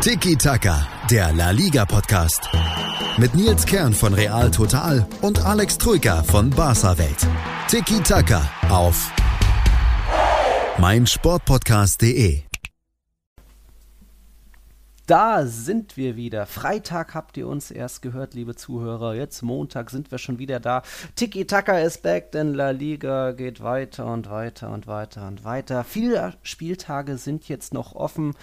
Tiki Taka, der La Liga Podcast. Mit Nils Kern von Real Total und Alex Troika von Barca Welt. Tiki Taka auf meinsportpodcast.de. Da sind wir wieder. Freitag habt ihr uns erst gehört, liebe Zuhörer. Jetzt Montag sind wir schon wieder da. Tiki Taka ist back, denn La Liga geht weiter und weiter und weiter und weiter. Viele Spieltage sind jetzt noch offen.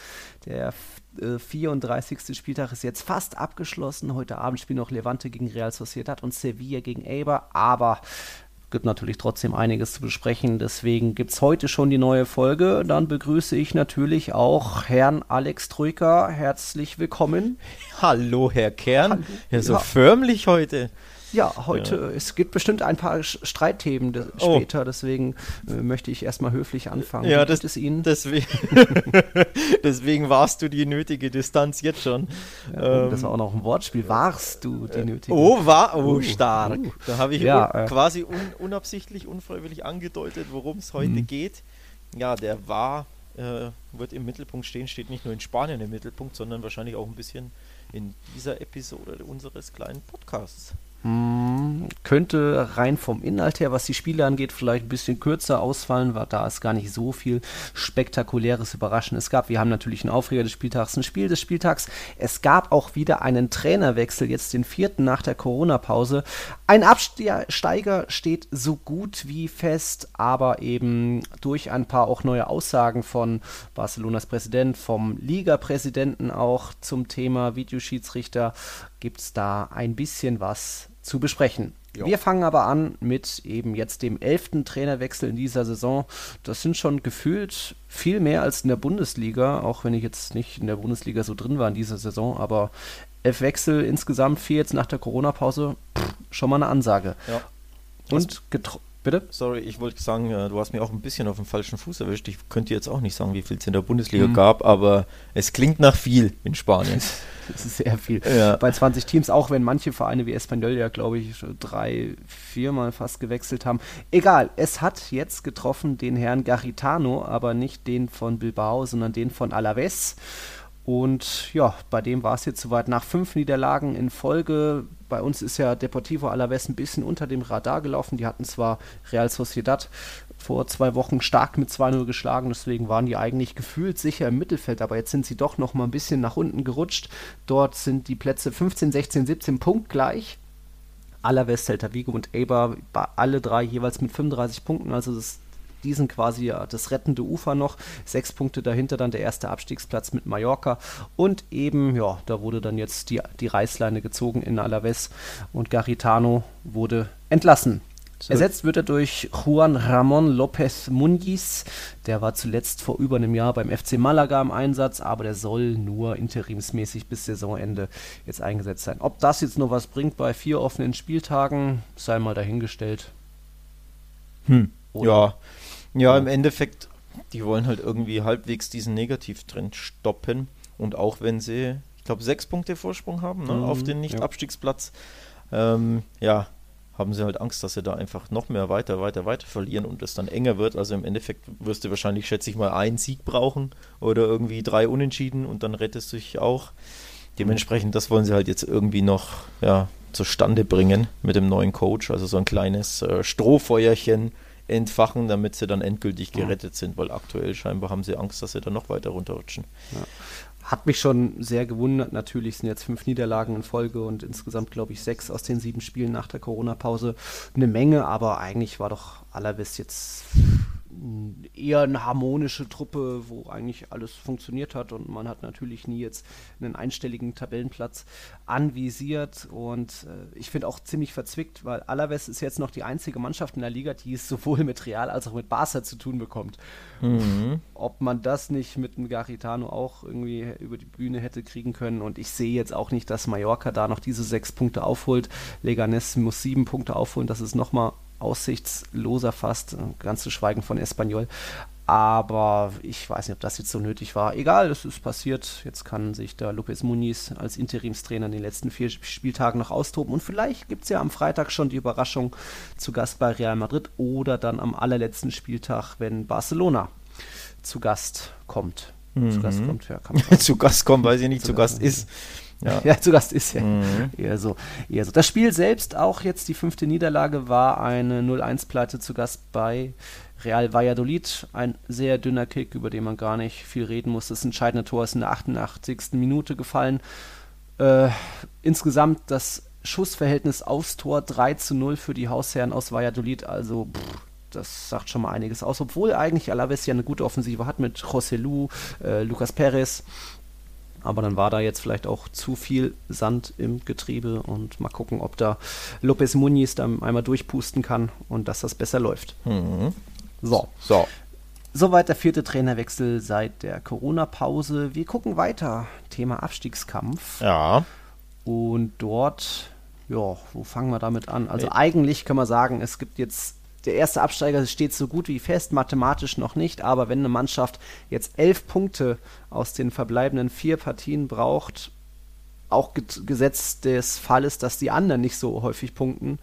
Der äh, 34. Spieltag ist jetzt fast abgeschlossen. Heute Abend spielen noch Levante gegen Real Sociedad und Sevilla gegen Eibar. Aber gibt natürlich trotzdem einiges zu besprechen. Deswegen gibt es heute schon die neue Folge. Dann begrüße ich natürlich auch Herrn Alex Troika. Herzlich willkommen. Hallo, Herr Kern. Hallo. Ja, so ja. förmlich heute. Ja, heute, ja. es gibt bestimmt ein paar Streitthemen de oh. später, deswegen äh, möchte ich erstmal höflich anfangen. Ja, das ist Ihnen. Deswegen, deswegen warst du die nötige Distanz jetzt schon. Ja, ähm, das war auch noch ein Wortspiel. Warst du die äh, nötige? Oh, war, oh, uh, stark. Uh. Da habe ich ja, un, äh, quasi un, unabsichtlich, unfreiwillig angedeutet, worum es heute mhm. geht. Ja, der war äh, wird im Mittelpunkt stehen, steht nicht nur in Spanien im Mittelpunkt, sondern wahrscheinlich auch ein bisschen in dieser Episode unseres kleinen Podcasts. Hm, könnte rein vom Inhalt her, was die Spiele angeht, vielleicht ein bisschen kürzer ausfallen, weil da es gar nicht so viel spektakuläres Überraschendes gab. Wir haben natürlich einen Aufreger des Spieltags, ein Spiel des Spieltags. Es gab auch wieder einen Trainerwechsel, jetzt den vierten nach der Corona-Pause. Ein Absteiger steht so gut wie fest, aber eben durch ein paar auch neue Aussagen von Barcelonas Präsident, vom Liga-Präsidenten auch zum Thema Videoschiedsrichter gibt es da ein bisschen was zu besprechen. Jo. Wir fangen aber an mit eben jetzt dem elften Trainerwechsel in dieser Saison. Das sind schon gefühlt viel mehr als in der Bundesliga, auch wenn ich jetzt nicht in der Bundesliga so drin war in dieser Saison, aber elf Wechsel insgesamt, vier jetzt nach der Corona-Pause, schon mal eine Ansage. Ja. Und Bitte? Sorry, ich wollte sagen, äh, du hast mir auch ein bisschen auf dem falschen Fuß erwischt. Ich könnte jetzt auch nicht sagen, wie viel es in der Bundesliga mhm. gab, aber es klingt nach viel in Spanien. das ist sehr viel. Ja. Bei 20 Teams, auch wenn manche Vereine wie Espanyol ja, glaube ich, drei, viermal fast gewechselt haben. Egal, es hat jetzt getroffen den Herrn Garitano, aber nicht den von Bilbao, sondern den von Alaves. Und ja, bei dem war es jetzt soweit. Nach fünf Niederlagen in Folge, bei uns ist ja Deportivo Alaves ein bisschen unter dem Radar gelaufen. Die hatten zwar Real Sociedad vor zwei Wochen stark mit 2-0 geschlagen, deswegen waren die eigentlich gefühlt sicher im Mittelfeld, aber jetzt sind sie doch noch mal ein bisschen nach unten gerutscht. Dort sind die Plätze 15, 16, 17 punktgleich. Alaves, Celta Vigo und Eibar, alle drei jeweils mit 35 Punkten, also das die sind quasi das rettende Ufer noch. Sechs Punkte dahinter dann der erste Abstiegsplatz mit Mallorca. Und eben, ja, da wurde dann jetzt die, die Reißleine gezogen in Alaves und Garitano wurde entlassen. Ersetzt wird er durch Juan Ramon López Muniz. Der war zuletzt vor über einem Jahr beim FC Malaga im Einsatz, aber der soll nur interimsmäßig bis Saisonende jetzt eingesetzt sein. Ob das jetzt nur was bringt bei vier offenen Spieltagen, sei mal dahingestellt. Hm. Ja, ja, im Endeffekt, die wollen halt irgendwie halbwegs diesen Negativtrend stoppen. Und auch wenn sie, ich glaube, sechs Punkte Vorsprung haben ne, mhm, auf den Nicht-Abstiegsplatz, ja. Ähm, ja, haben sie halt Angst, dass sie da einfach noch mehr weiter, weiter, weiter verlieren und es dann enger wird. Also im Endeffekt wirst du wahrscheinlich, schätze ich mal, einen Sieg brauchen oder irgendwie drei Unentschieden und dann rettest du dich auch. Dementsprechend, das wollen sie halt jetzt irgendwie noch ja, zustande bringen mit dem neuen Coach. Also so ein kleines äh, Strohfeuerchen entfachen, damit sie dann endgültig gerettet sind, weil aktuell scheinbar haben sie Angst, dass sie dann noch weiter runterrutschen. Ja. Hat mich schon sehr gewundert. Natürlich sind jetzt fünf Niederlagen in Folge und insgesamt, glaube ich, sechs aus den sieben Spielen nach der Corona-Pause. Eine Menge, aber eigentlich war doch Alaves jetzt eher eine harmonische Truppe, wo eigentlich alles funktioniert hat und man hat natürlich nie jetzt einen einstelligen Tabellenplatz anvisiert und äh, ich finde auch ziemlich verzwickt, weil Alaves ist jetzt noch die einzige Mannschaft in der Liga, die es sowohl mit Real als auch mit Barca zu tun bekommt. Mhm. Ob man das nicht mit einem Garitano auch irgendwie über die Bühne hätte kriegen können und ich sehe jetzt auch nicht, dass Mallorca da noch diese sechs Punkte aufholt. Leganes muss sieben Punkte aufholen, das ist nochmal aussichtsloser fast, ganz zu schweigen von Espanyol. Aber ich weiß nicht, ob das jetzt so nötig war. Egal, es ist passiert. Jetzt kann sich der Lopez Muniz als Interimstrainer in den letzten vier Spieltagen noch austoben. Und vielleicht gibt es ja am Freitag schon die Überraschung zu Gast bei Real Madrid oder dann am allerletzten Spieltag, wenn Barcelona zu Gast kommt. mhm. zu Gast kommt. Ja, zu Gast kommt, weiß ich nicht, zu, zu Gast, Gast ist. Ja. ja, zu Gast ist ja. Mhm. Eher, so, eher so. Das Spiel selbst, auch jetzt die fünfte Niederlage, war eine 0-1-Pleite zu Gast bei Real Valladolid. Ein sehr dünner Kick, über den man gar nicht viel reden muss. Das entscheidende Tor ist in der 88. Minute gefallen. Äh, insgesamt das Schussverhältnis aufs Tor 3 zu 0 für die Hausherren aus Valladolid. Also, pff, das sagt schon mal einiges aus. Obwohl eigentlich Alaves ja eine gute Offensive hat mit José Lu, äh, Lucas Perez. Aber dann war da jetzt vielleicht auch zu viel Sand im Getriebe und mal gucken, ob da Lopez Muniz dann einmal durchpusten kann und dass das besser läuft. Mhm. So. So. Soweit der vierte Trainerwechsel seit der Corona-Pause. Wir gucken weiter. Thema Abstiegskampf. Ja. Und dort, ja, wo fangen wir damit an? Also eigentlich kann man sagen, es gibt jetzt der erste Absteiger steht so gut wie fest, mathematisch noch nicht, aber wenn eine Mannschaft jetzt elf Punkte aus den verbleibenden vier Partien braucht, auch gesetzt des Falles, dass die anderen nicht so häufig punkten,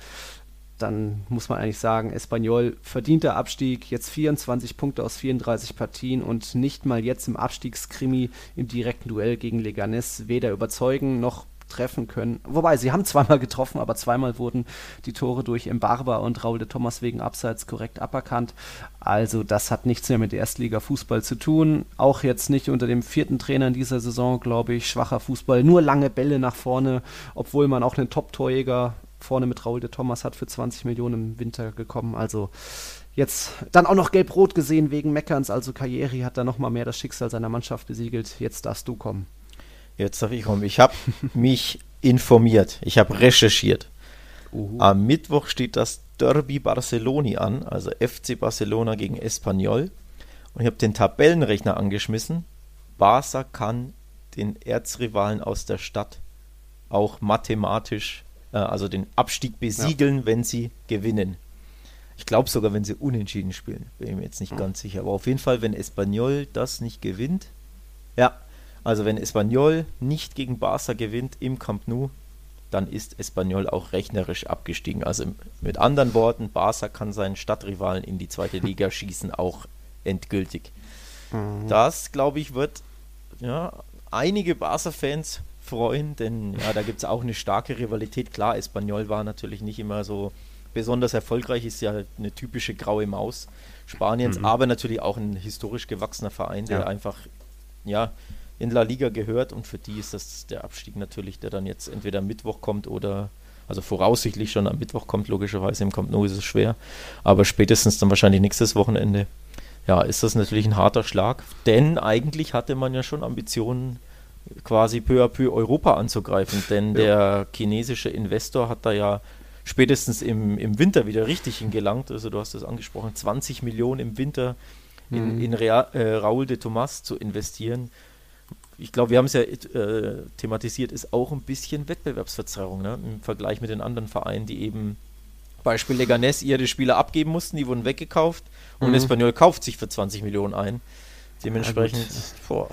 dann muss man eigentlich sagen, Espanyol verdienter Abstieg, jetzt 24 Punkte aus 34 Partien und nicht mal jetzt im Abstiegskrimi im direkten Duell gegen Leganes weder überzeugen noch treffen können. Wobei, sie haben zweimal getroffen, aber zweimal wurden die Tore durch Embarba und Raul de Thomas wegen Abseits korrekt aberkannt. Also das hat nichts mehr mit Erstliga-Fußball zu tun. Auch jetzt nicht unter dem vierten Trainer in dieser Saison, glaube ich, schwacher Fußball. Nur lange Bälle nach vorne, obwohl man auch einen Top-Torjäger vorne mit Raul de Thomas hat für 20 Millionen im Winter gekommen. Also jetzt dann auch noch gelb-rot gesehen wegen Meckerns. Also Karriere hat da nochmal mehr das Schicksal seiner Mannschaft besiegelt. Jetzt darfst du kommen. Jetzt darf ich kommen. Ich habe mich informiert. Ich habe recherchiert. Uhu. Am Mittwoch steht das Derby Barceloni an, also FC Barcelona gegen Espanyol. Und ich habe den Tabellenrechner angeschmissen. Barca kann den Erzrivalen aus der Stadt auch mathematisch, äh, also den Abstieg besiegeln, ja. wenn sie gewinnen. Ich glaube sogar, wenn sie unentschieden spielen. Bin ich mir jetzt nicht mhm. ganz sicher. Aber auf jeden Fall, wenn Espanyol das nicht gewinnt, ja, also wenn Espanyol nicht gegen Barca gewinnt im Camp Nou, dann ist Espanyol auch rechnerisch abgestiegen. Also mit anderen Worten, Barca kann seinen Stadtrivalen in die zweite Liga schießen, auch endgültig. Mhm. Das, glaube ich, wird ja, einige Barca-Fans freuen, denn ja, da gibt es auch eine starke Rivalität. Klar, Espanyol war natürlich nicht immer so besonders erfolgreich, ist ja eine typische graue Maus Spaniens, mhm. aber natürlich auch ein historisch gewachsener Verein, der ja. einfach ja, in La Liga gehört und für die ist das der Abstieg natürlich, der dann jetzt entweder am Mittwoch kommt oder also voraussichtlich schon am Mittwoch kommt, logischerweise im Camp Nou ist es schwer, aber spätestens dann wahrscheinlich nächstes Wochenende. Ja, ist das natürlich ein harter Schlag, denn eigentlich hatte man ja schon Ambitionen, quasi peu à peu Europa anzugreifen, denn ja. der chinesische Investor hat da ja spätestens im, im Winter wieder richtig hingelangt, also du hast es angesprochen, 20 Millionen im Winter in, mhm. in Real, äh, Raúl de Tomas zu investieren ich glaube, wir haben es ja äh, thematisiert, ist auch ein bisschen Wettbewerbsverzerrung ne? im Vergleich mit den anderen Vereinen, die eben Beispiel Leganes ihre Spieler abgeben mussten, die wurden weggekauft und mhm. Espanyol kauft sich für 20 Millionen ein. Dementsprechend, ja,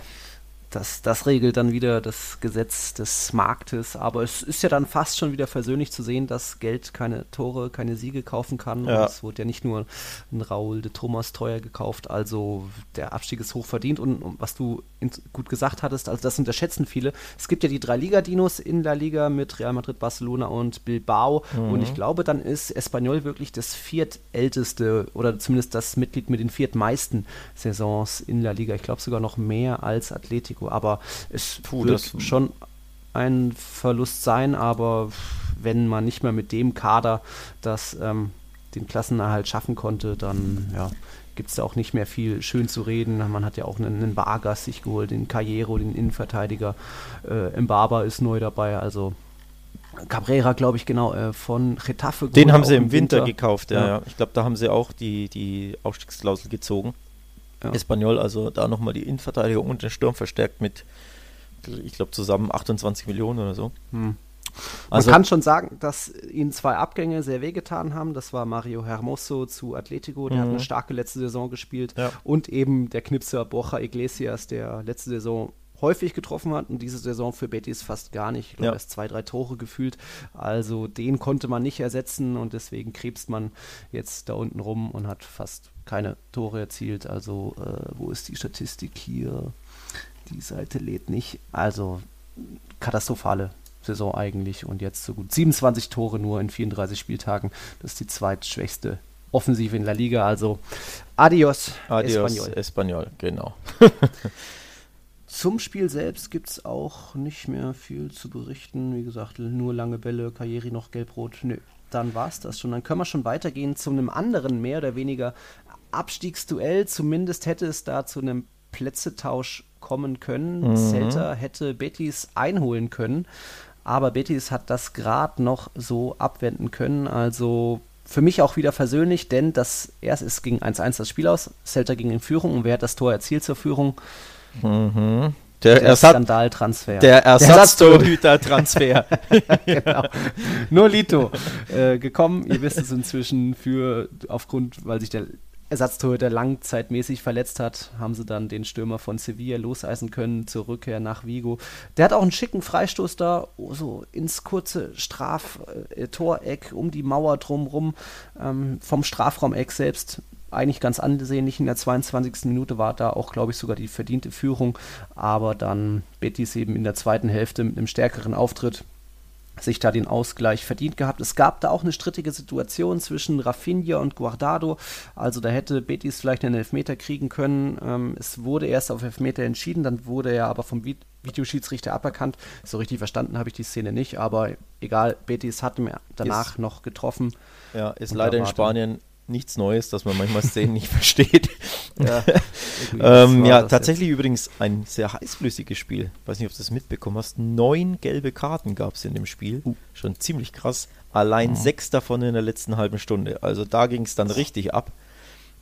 das, das regelt dann wieder das Gesetz des Marktes. Aber es ist ja dann fast schon wieder versöhnlich zu sehen, dass Geld keine Tore, keine Siege kaufen kann. Ja. es wurde ja nicht nur ein Raul de Thomas teuer gekauft. Also der Abstieg ist hoch verdient. Und, und was du gut gesagt hattest, also das unterschätzen viele. Es gibt ja die drei Liga-Dinos in der Liga mit Real Madrid, Barcelona und Bilbao. Mhm. Und ich glaube, dann ist Espanyol wirklich das viertälteste oder zumindest das Mitglied mit den viertmeisten Saisons in der Liga. Ich glaube sogar noch mehr als Atletico Risiko. Aber es Puh, wird schon ein Verlust sein, aber wenn man nicht mehr mit dem Kader das ähm, den Klassenerhalt schaffen konnte, dann ja, gibt es da auch nicht mehr viel schön zu reden. Man hat ja auch einen, einen Vargas sich geholt, den Carriero, den Innenverteidiger. Äh, Mbaba ist neu dabei, also Cabrera, glaube ich, genau, äh, von Getafe. Den haben sie im Winter, Winter gekauft, ja, ja. Ich glaube, da haben sie auch die, die Aufstiegsklausel gezogen. Ja. Espanyol, also da nochmal die Innenverteidigung und den Sturm verstärkt mit, ich glaube, zusammen 28 Millionen oder so. Hm. Also, Man kann schon sagen, dass ihnen zwei Abgänge sehr wehgetan haben. Das war Mario Hermoso zu Atletico, der mhm. hat eine starke letzte Saison gespielt. Ja. Und eben der Knipser Borja Iglesias, der letzte Saison häufig getroffen hat und diese Saison für Betis fast gar nicht. Ich glaube, Ja. erst zwei, drei Tore gefühlt. Also den konnte man nicht ersetzen und deswegen krebst man jetzt da unten rum und hat fast keine Tore erzielt. Also, äh, wo ist die Statistik hier? Die Seite lädt nicht. Also, katastrophale Saison eigentlich und jetzt so gut 27 Tore nur in 34 Spieltagen. Das ist die zweitschwächste Offensive in La Liga. Also, adios, Adios, Espanyol. Espanyol, genau. Zum Spiel selbst gibt es auch nicht mehr viel zu berichten. Wie gesagt, nur lange Bälle, Karriere noch gelb-rot. Nö, dann war es das schon. Dann können wir schon weitergehen zu einem anderen, mehr oder weniger Abstiegsduell. Zumindest hätte es da zu einem Plätzetausch kommen können. Mhm. Celta hätte Betis einholen können. Aber Betis hat das gerade noch so abwenden können. Also für mich auch wieder versöhnlich, denn das erst es ging 1-1 das Spiel aus. Celta ging in Führung und wer hat das Tor erzielt zur Führung? Mhm. Der, Der Ersatz, Skandaltransfer. der Ersatztorhüter-Transfer. genau. Nur Lito äh, gekommen. Ihr wisst es inzwischen für aufgrund, weil sich der Ersatztorhüter langzeitmäßig verletzt hat, haben sie dann den Stürmer von Sevilla loseisen können zur Rückkehr nach Vigo. Der hat auch einen schicken Freistoß da, so ins kurze Straf-Toreck um die Mauer drumrum ähm, vom Strafraumeck selbst. Eigentlich ganz ansehnlich. In der 22. Minute war da auch, glaube ich, sogar die verdiente Führung. Aber dann Betis eben in der zweiten Hälfte mit einem stärkeren Auftritt sich da den Ausgleich verdient gehabt. Es gab da auch eine strittige Situation zwischen Rafinha und Guardado. Also da hätte Betis vielleicht einen Elfmeter kriegen können. Ähm, es wurde erst auf Elfmeter entschieden, dann wurde er aber vom Vi Videoschiedsrichter aberkannt. So richtig verstanden habe ich die Szene nicht, aber egal, Betis hat mir danach Ist- noch getroffen. Ja, ist leider in. Spanien nichts Neues, dass man manchmal Szenen nicht versteht. Ja, ähm, ja, tatsächlich übrigens ein sehr heißflüssiges Spiel. Weiß nicht, ob du das mitbekommen hast. Neun gelbe Karten gab es in dem Spiel. Uh. Schon ziemlich krass. Allein sechs davon in der letzten halben Stunde. Also da ging es dann richtig ab.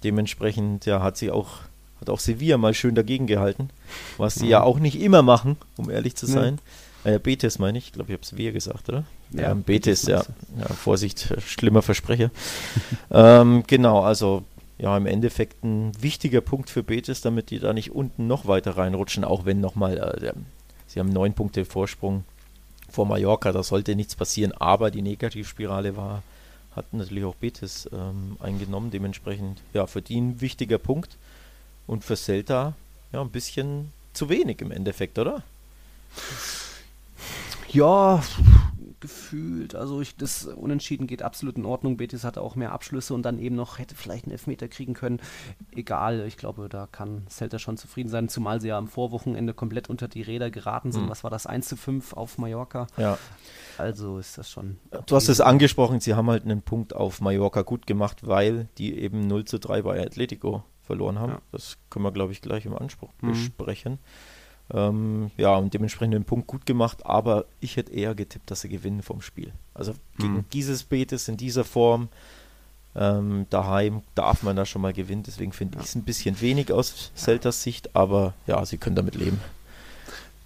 Dementsprechend ja, hat sie auch, hat auch Sevilla mal schön dagegen gehalten. Was sie ja auch nicht immer machen, um ehrlich zu Nee. Äh, Betis meine ich. Ich glaube, ich habe es wir gesagt, oder? Ja, Ähm, Betis, ja. meinst ja. Vorsicht, schlimmer Versprecher. ähm, genau, also ja, im Endeffekt ein wichtiger Punkt für Betis, damit die da nicht unten noch weiter reinrutschen, auch wenn nochmal, äh, sie haben neun Punkte Vorsprung vor Mallorca, da sollte nichts passieren, aber die Negativspirale war, hat natürlich auch Betis ähm, eingenommen, dementsprechend, ja, für die ein wichtiger Punkt und für Celta, ja, ein bisschen zu wenig im Endeffekt, oder? Ja, gefühlt. Also ich, das Unentschieden geht absolut in Ordnung. Betis hatte auch mehr Abschlüsse und dann eben noch hätte vielleicht einen Elfmeter kriegen können. Egal, ich glaube, da kann Celta schon zufrieden sein, zumal sie ja am Vorwochenende komplett unter die Räder geraten sind. Hm. Was war das? 1 zu 5 auf Mallorca. Ja. Also ist das schon. Du hast okay. es angesprochen, sie haben halt einen Punkt auf Mallorca gut gemacht, weil die eben 0 zu 3 bei Atletico verloren haben. Ja. Das können wir, glaube ich, gleich im Anspruch Mhm. besprechen. Ähm, ja, und dementsprechend den Punkt gut gemacht, aber ich hätte eher getippt, dass sie gewinnen vom Spiel. Also gegen Mhm. dieses Betis in dieser Form ähm, daheim darf man da schon mal gewinnen. Deswegen finde Ja. ich es ein bisschen wenig aus Celtas Sicht, aber ja, sie können damit leben.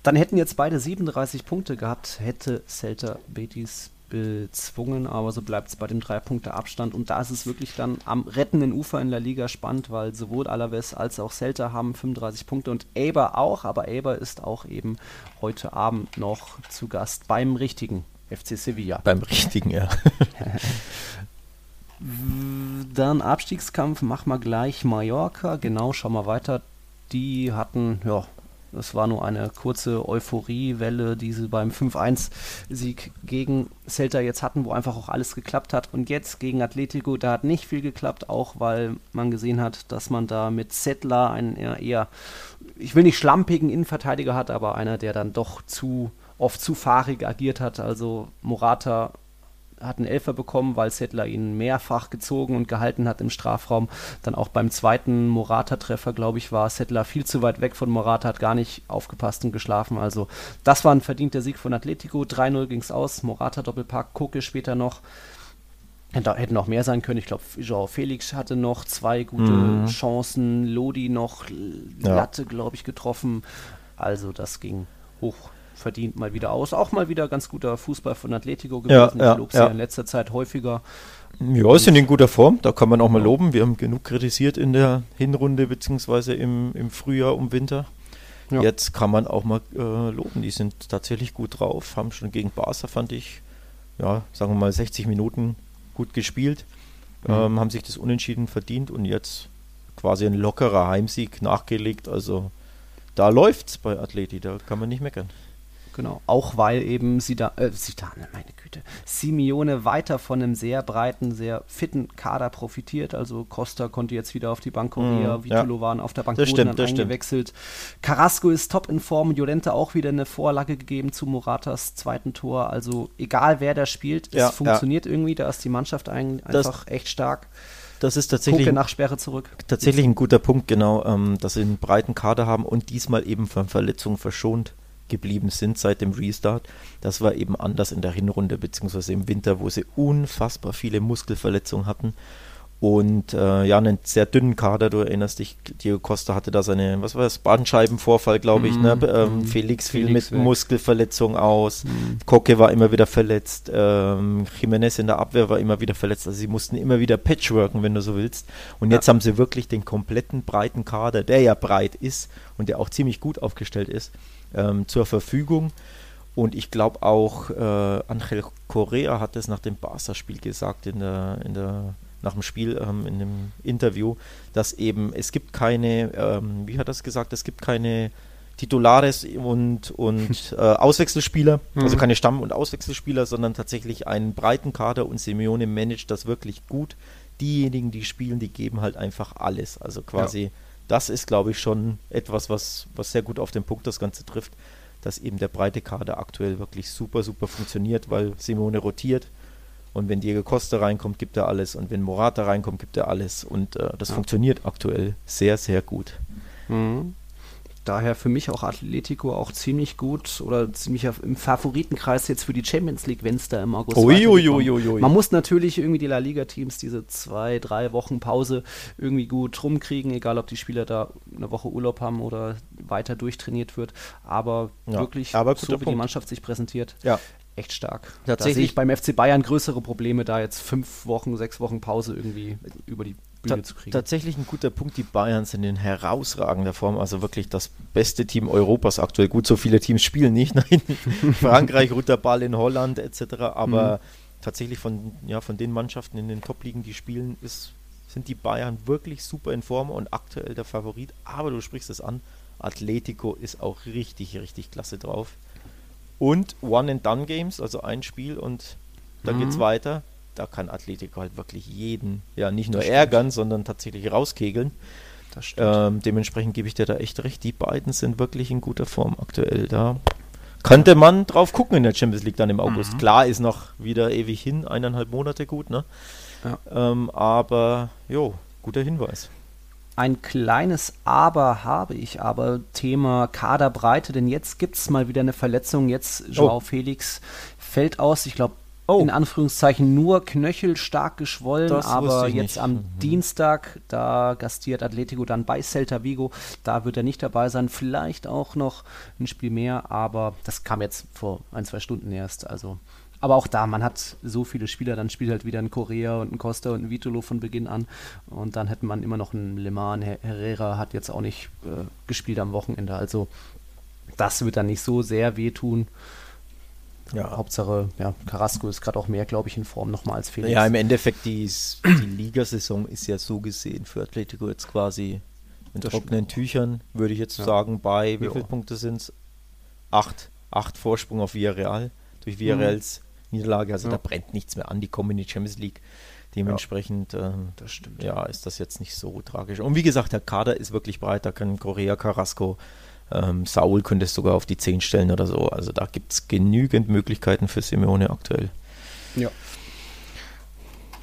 Dann hätten jetzt beide 37 Punkte gehabt, hätte Celta Betis bezwungen, aber so bleibt es bei dem 3-Punkte-Abstand und da ist es wirklich dann am rettenden Ufer in der Liga spannend, weil sowohl Alaves als auch Celta haben 35 Punkte und Eber auch, aber Eber ist auch eben heute Abend noch zu Gast beim richtigen FC Sevilla. Beim richtigen, ja. Dann Abstiegskampf, mach mal gleich Mallorca. Genau, schau mal weiter. Die hatten, ja, das war nur eine kurze Euphoriewelle, die sie beim 5-1-Sieg gegen Celta jetzt hatten, wo einfach auch alles geklappt hat. Und jetzt gegen Atletico, da hat nicht viel geklappt, auch weil man gesehen hat, dass man da mit Zettler einen eher, eher, ich will nicht schlampigen Innenverteidiger hat, aber einer, der dann doch zu oft zu fahrig agiert hat. Also Morata hat einen Elfer bekommen, weil Settler ihn mehrfach gezogen und gehalten hat im Strafraum. Dann auch beim zweiten Morata-Treffer, glaube ich, war Settler viel zu weit weg von Morata, hat gar nicht aufgepasst und geschlafen. Also das war ein verdienter Sieg von Atletico. 3-0 ging es aus. Morata Doppelpack, Koke später noch. Da hätten noch mehr sein können. Ich glaube, Joao Felix hatte noch zwei gute Mhm. Chancen. Lodi noch Ja. Latte, glaube ich, getroffen. Also das ging hoch verdient mal wieder aus. Auch mal wieder ganz guter Fußball von Atletico Ja, gewesen. ja, ich lobe sie ja. ja in letzter Zeit häufiger. Ja, sind in guter Form, da kann man auch mal loben. Wir haben genug kritisiert in der Hinrunde beziehungsweise im, im Frühjahr um Winter. ja. jetzt kann man auch mal äh, loben. Die sind tatsächlich gut drauf, haben schon gegen Barca, fand ich, ja, sagen wir mal 60 Minuten gut gespielt, mhm. ähm, haben sich das Unentschieden verdient und jetzt quasi ein lockerer Heimsieg nachgelegt. Also da läuft es bei Atleti, da kann man nicht meckern. Genau, auch weil eben Sida, äh, Zidane, meine Güte, Simeone weiter von einem sehr breiten, sehr fitten Kader profitiert. Also Costa konnte jetzt wieder auf die Bank Korea, mm, Vitolo ja. waren auf der Bank das stimmt, dann eingewechselt. Stimmt. Carrasco ist top in Form, Jolente auch wieder eine Vorlage gegeben zu Moratas zweiten Tor. Also egal wer da spielt, ja, es funktioniert ja. irgendwie, da ist die Mannschaft ein, einfach das, echt stark. Das ist tatsächlich Gucke nach Sperre zurück. Tatsächlich ein guter Punkt, genau, ähm, dass sie einen breiten Kader haben und diesmal eben von Verletzungen verschont geblieben sind seit dem Restart. Das war eben anders in der Hinrunde beziehungsweise im Winter, wo sie unfassbar viele Muskelverletzungen hatten. Und äh, ja, einen sehr dünnen Kader, du erinnerst dich, Diego Costa hatte da seine, was war das, Bandscheibenvorfall, glaube ich, mm, ne? Ähm, mm, Felix fiel Felix mit weg. Muskelverletzung aus, mm. Koke war immer wieder verletzt, ähm, Jiménez in der Abwehr war immer wieder verletzt, also sie mussten immer wieder patchworken, wenn du so willst. Und jetzt haben sie wirklich den kompletten breiten Kader, der ja breit ist und der auch ziemlich gut aufgestellt ist, ähm, zur Verfügung. Und ich glaube auch, äh, Angel Correa hat es nach dem Barca-Spiel gesagt in der, in der, nach dem Spiel ähm, in dem Interview, dass eben es gibt keine, ähm, wie hat er es gesagt, es gibt keine Titulares und, und äh, Auswechselspieler, mhm. also keine Stamm- und Auswechselspieler, sondern tatsächlich einen breiten Kader und Simeone managt das wirklich gut. Diejenigen, die spielen, die geben halt einfach alles. Also quasi ja das ist, glaube ich, schon etwas, was, was sehr gut auf den Punkt das Ganze trifft, dass eben der breite Kader aktuell wirklich super, super funktioniert, weil Simone rotiert. Und wenn Diego Costa reinkommt, gibt er alles. Und wenn Morata reinkommt, gibt er alles. Und äh, das ja. funktioniert aktuell sehr, sehr gut. Mhm daher für mich auch Atletico auch ziemlich gut oder ziemlich im Favoritenkreis jetzt für die Champions League, wenn es da im August ui, ui, ui, Man muss natürlich irgendwie die La Liga-Teams diese zwei, drei Wochen Pause irgendwie gut rumkriegen, egal ob die Spieler da eine Woche Urlaub haben oder weiter durchtrainiert wird. Aber ja, wirklich, aber so wie Punkt. die Mannschaft sich präsentiert, ja. echt stark. Tatsächlich. Da sehe ich beim FC Bayern größere Probleme, da jetzt fünf Wochen, sechs Wochen Pause irgendwie über die Bühne zu kriegen. Tatsächlich ein guter Punkt. Die Bayern sind in herausragender Form, also wirklich das beste Team Europas aktuell. Gut, so viele Teams spielen nicht. Nein, Frankreich ruht der Ball in Holland etc. Aber mhm. tatsächlich von, ja, von den Mannschaften in den Top-Ligen, die spielen, ist, sind die Bayern wirklich super in Form und aktuell der Favorit. Aber du sprichst es an, Atletico ist auch richtig, richtig klasse drauf. Und One-and-Done-Games, also ein Spiel und dann mhm. geht's weiter da kann Atletico halt wirklich jeden, ja, nicht nur ärgern, sondern tatsächlich rauskegeln. Ähm, dementsprechend gebe ich dir da echt recht. Die beiden sind wirklich in guter Form aktuell. Da könnte man drauf gucken in der Champions League dann im August. Mhm. Klar ist noch wieder ewig hin, eineinhalb Monate gut, ne? Ja. Ähm, aber, jo, guter Hinweis. Ein kleines Aber habe ich aber, Thema Kaderbreite, denn jetzt gibt es mal wieder eine Verletzung. Jetzt Joao oh. Felix fällt aus, ich glaube, oh. in Anführungszeichen nur knöchelstark geschwollen, das aber jetzt am mhm. Dienstag, da gastiert Atletico dann bei Celta Vigo, da wird er nicht dabei sein, vielleicht auch noch ein Spiel mehr, aber das kam jetzt vor ein, zwei Stunden erst, also aber auch da, man hat so viele Spieler, dann spielt halt wieder ein Korea und ein Costa und ein Vitolo von Beginn an. Und dann hätte man immer noch einen Le Mans. Herrera hat jetzt auch nicht äh, gespielt am Wochenende. Also das wird dann nicht so sehr wehtun. Ja. Hauptsache, ja, Carrasco ist gerade auch mehr, glaube ich, in Form nochmal als Felix. Ja, im Endeffekt, die, die Ligasaison ist ja so gesehen für Atletico jetzt quasi in das trockenen Tüchern, würde ich jetzt ja. sagen, bei, wie ja. viele Punkte sind es? Acht. Acht Vorsprung auf Villarreal durch mhm. Villarreals mhm. Niederlage. Also ja. da brennt nichts mehr an, die kommen in die Champions League. Dementsprechend ähm. Ja, ist das jetzt nicht so tragisch. Und wie gesagt, der Kader ist wirklich breit. Da können Korea, Carrasco, ähm, Saul könnte es sogar auf die 10 stellen oder so. Also da gibt es genügend Möglichkeiten für Simeone aktuell. Ja.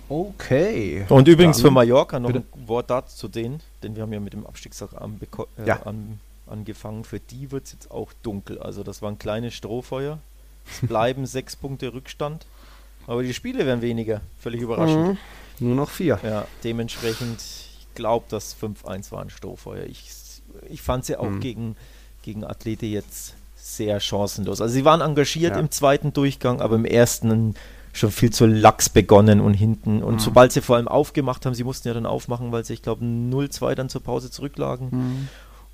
Okay. Und übrigens Dann, für Mallorca noch bitte. ein Wort dazu zu denen, denn wir haben ja mit dem Abstiegstag an, äh, ja. an, angefangen. Für die wird es jetzt auch dunkel. Also das war ein kleines Strohfeuer. Es bleiben sechs Punkte Rückstand. Aber die Spiele werden weniger. Völlig überraschend. Mhm. Nur noch vier. Ja, dementsprechend, ich glaube, das 5-1 war ein Strohfeuer. Ich, ich fand sie auch mhm. gegen gegen Athlete jetzt sehr chancenlos. Also sie waren engagiert ja. im zweiten Durchgang, aber im ersten schon viel zu lax begonnen und hinten. Und mhm. sobald sie vor allem aufgemacht haben, sie mussten ja dann aufmachen, weil sie, ich glaube, 0-2 dann zur Pause zurücklagen. Mhm.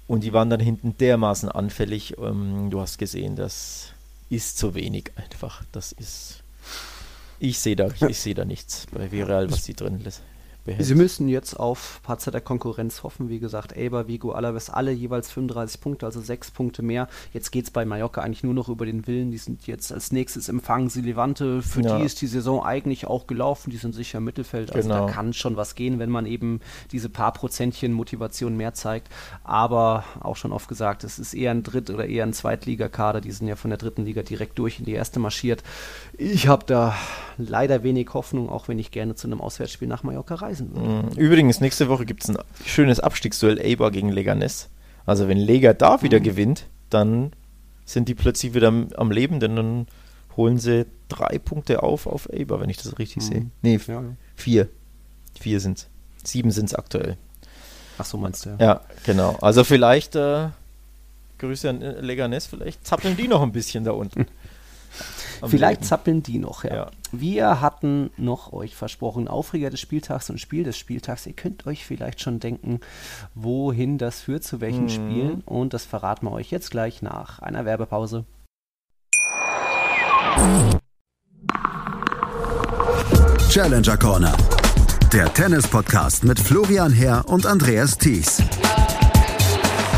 Und die waren dann hinten dermaßen anfällig. Ähm, du hast gesehen, das ist zu wenig einfach. Das ist. Ich sehe da, ich sehe da nichts bei Viral, was die drin lässt behält. Sie müssen jetzt auf Patzer der Konkurrenz hoffen. Wie gesagt, Eber, Vigo, Alaves, alle jeweils 35 Punkte, also sechs Punkte mehr. Jetzt geht es bei Mallorca eigentlich nur noch über den Willen. Die sind jetzt als nächstes empfangen sie Levante. Für ja. die ist die Saison eigentlich auch gelaufen. Die sind sicher im Mittelfeld. Also genau. da kann schon was gehen, wenn man eben diese paar Prozentchen Motivation mehr zeigt. Aber auch schon oft gesagt, es ist eher ein Dritt- oder eher ein Zweitligakader. Die sind ja von der dritten Liga direkt durch in die erste marschiert. Ich habe da leider wenig Hoffnung, auch wenn ich gerne zu einem Auswärtsspiel nach Mallorca reisen würde. Mhm. Übrigens, nächste Woche gibt es ein schönes Abstiegsduell Eibar gegen Leganes. Also wenn Lega da wieder mhm. gewinnt, dann sind die plötzlich wieder am, am, Leben, denn dann holen sie drei Punkte auf auf Eibar, wenn ich das richtig mhm. sehe. Nee, ja. vier. Vier sind es. Sieben sind es aktuell. Ach so, meinst du, ja. Ja, genau. Also vielleicht, äh, Grüße an Leganes, vielleicht zappeln die noch ein bisschen da unten. Vielleicht Leben. zappeln die noch, ja. ja. Wir hatten noch euch versprochen, Aufreger des Spieltags und Spiel des Spieltags. Ihr könnt euch vielleicht schon denken, wohin das führt, zu welchen mhm. Spielen. Und das verraten wir euch jetzt gleich nach einer Werbepause. Challenger Corner. Der Tennis-Podcast mit Florian Herr und Andreas Thies.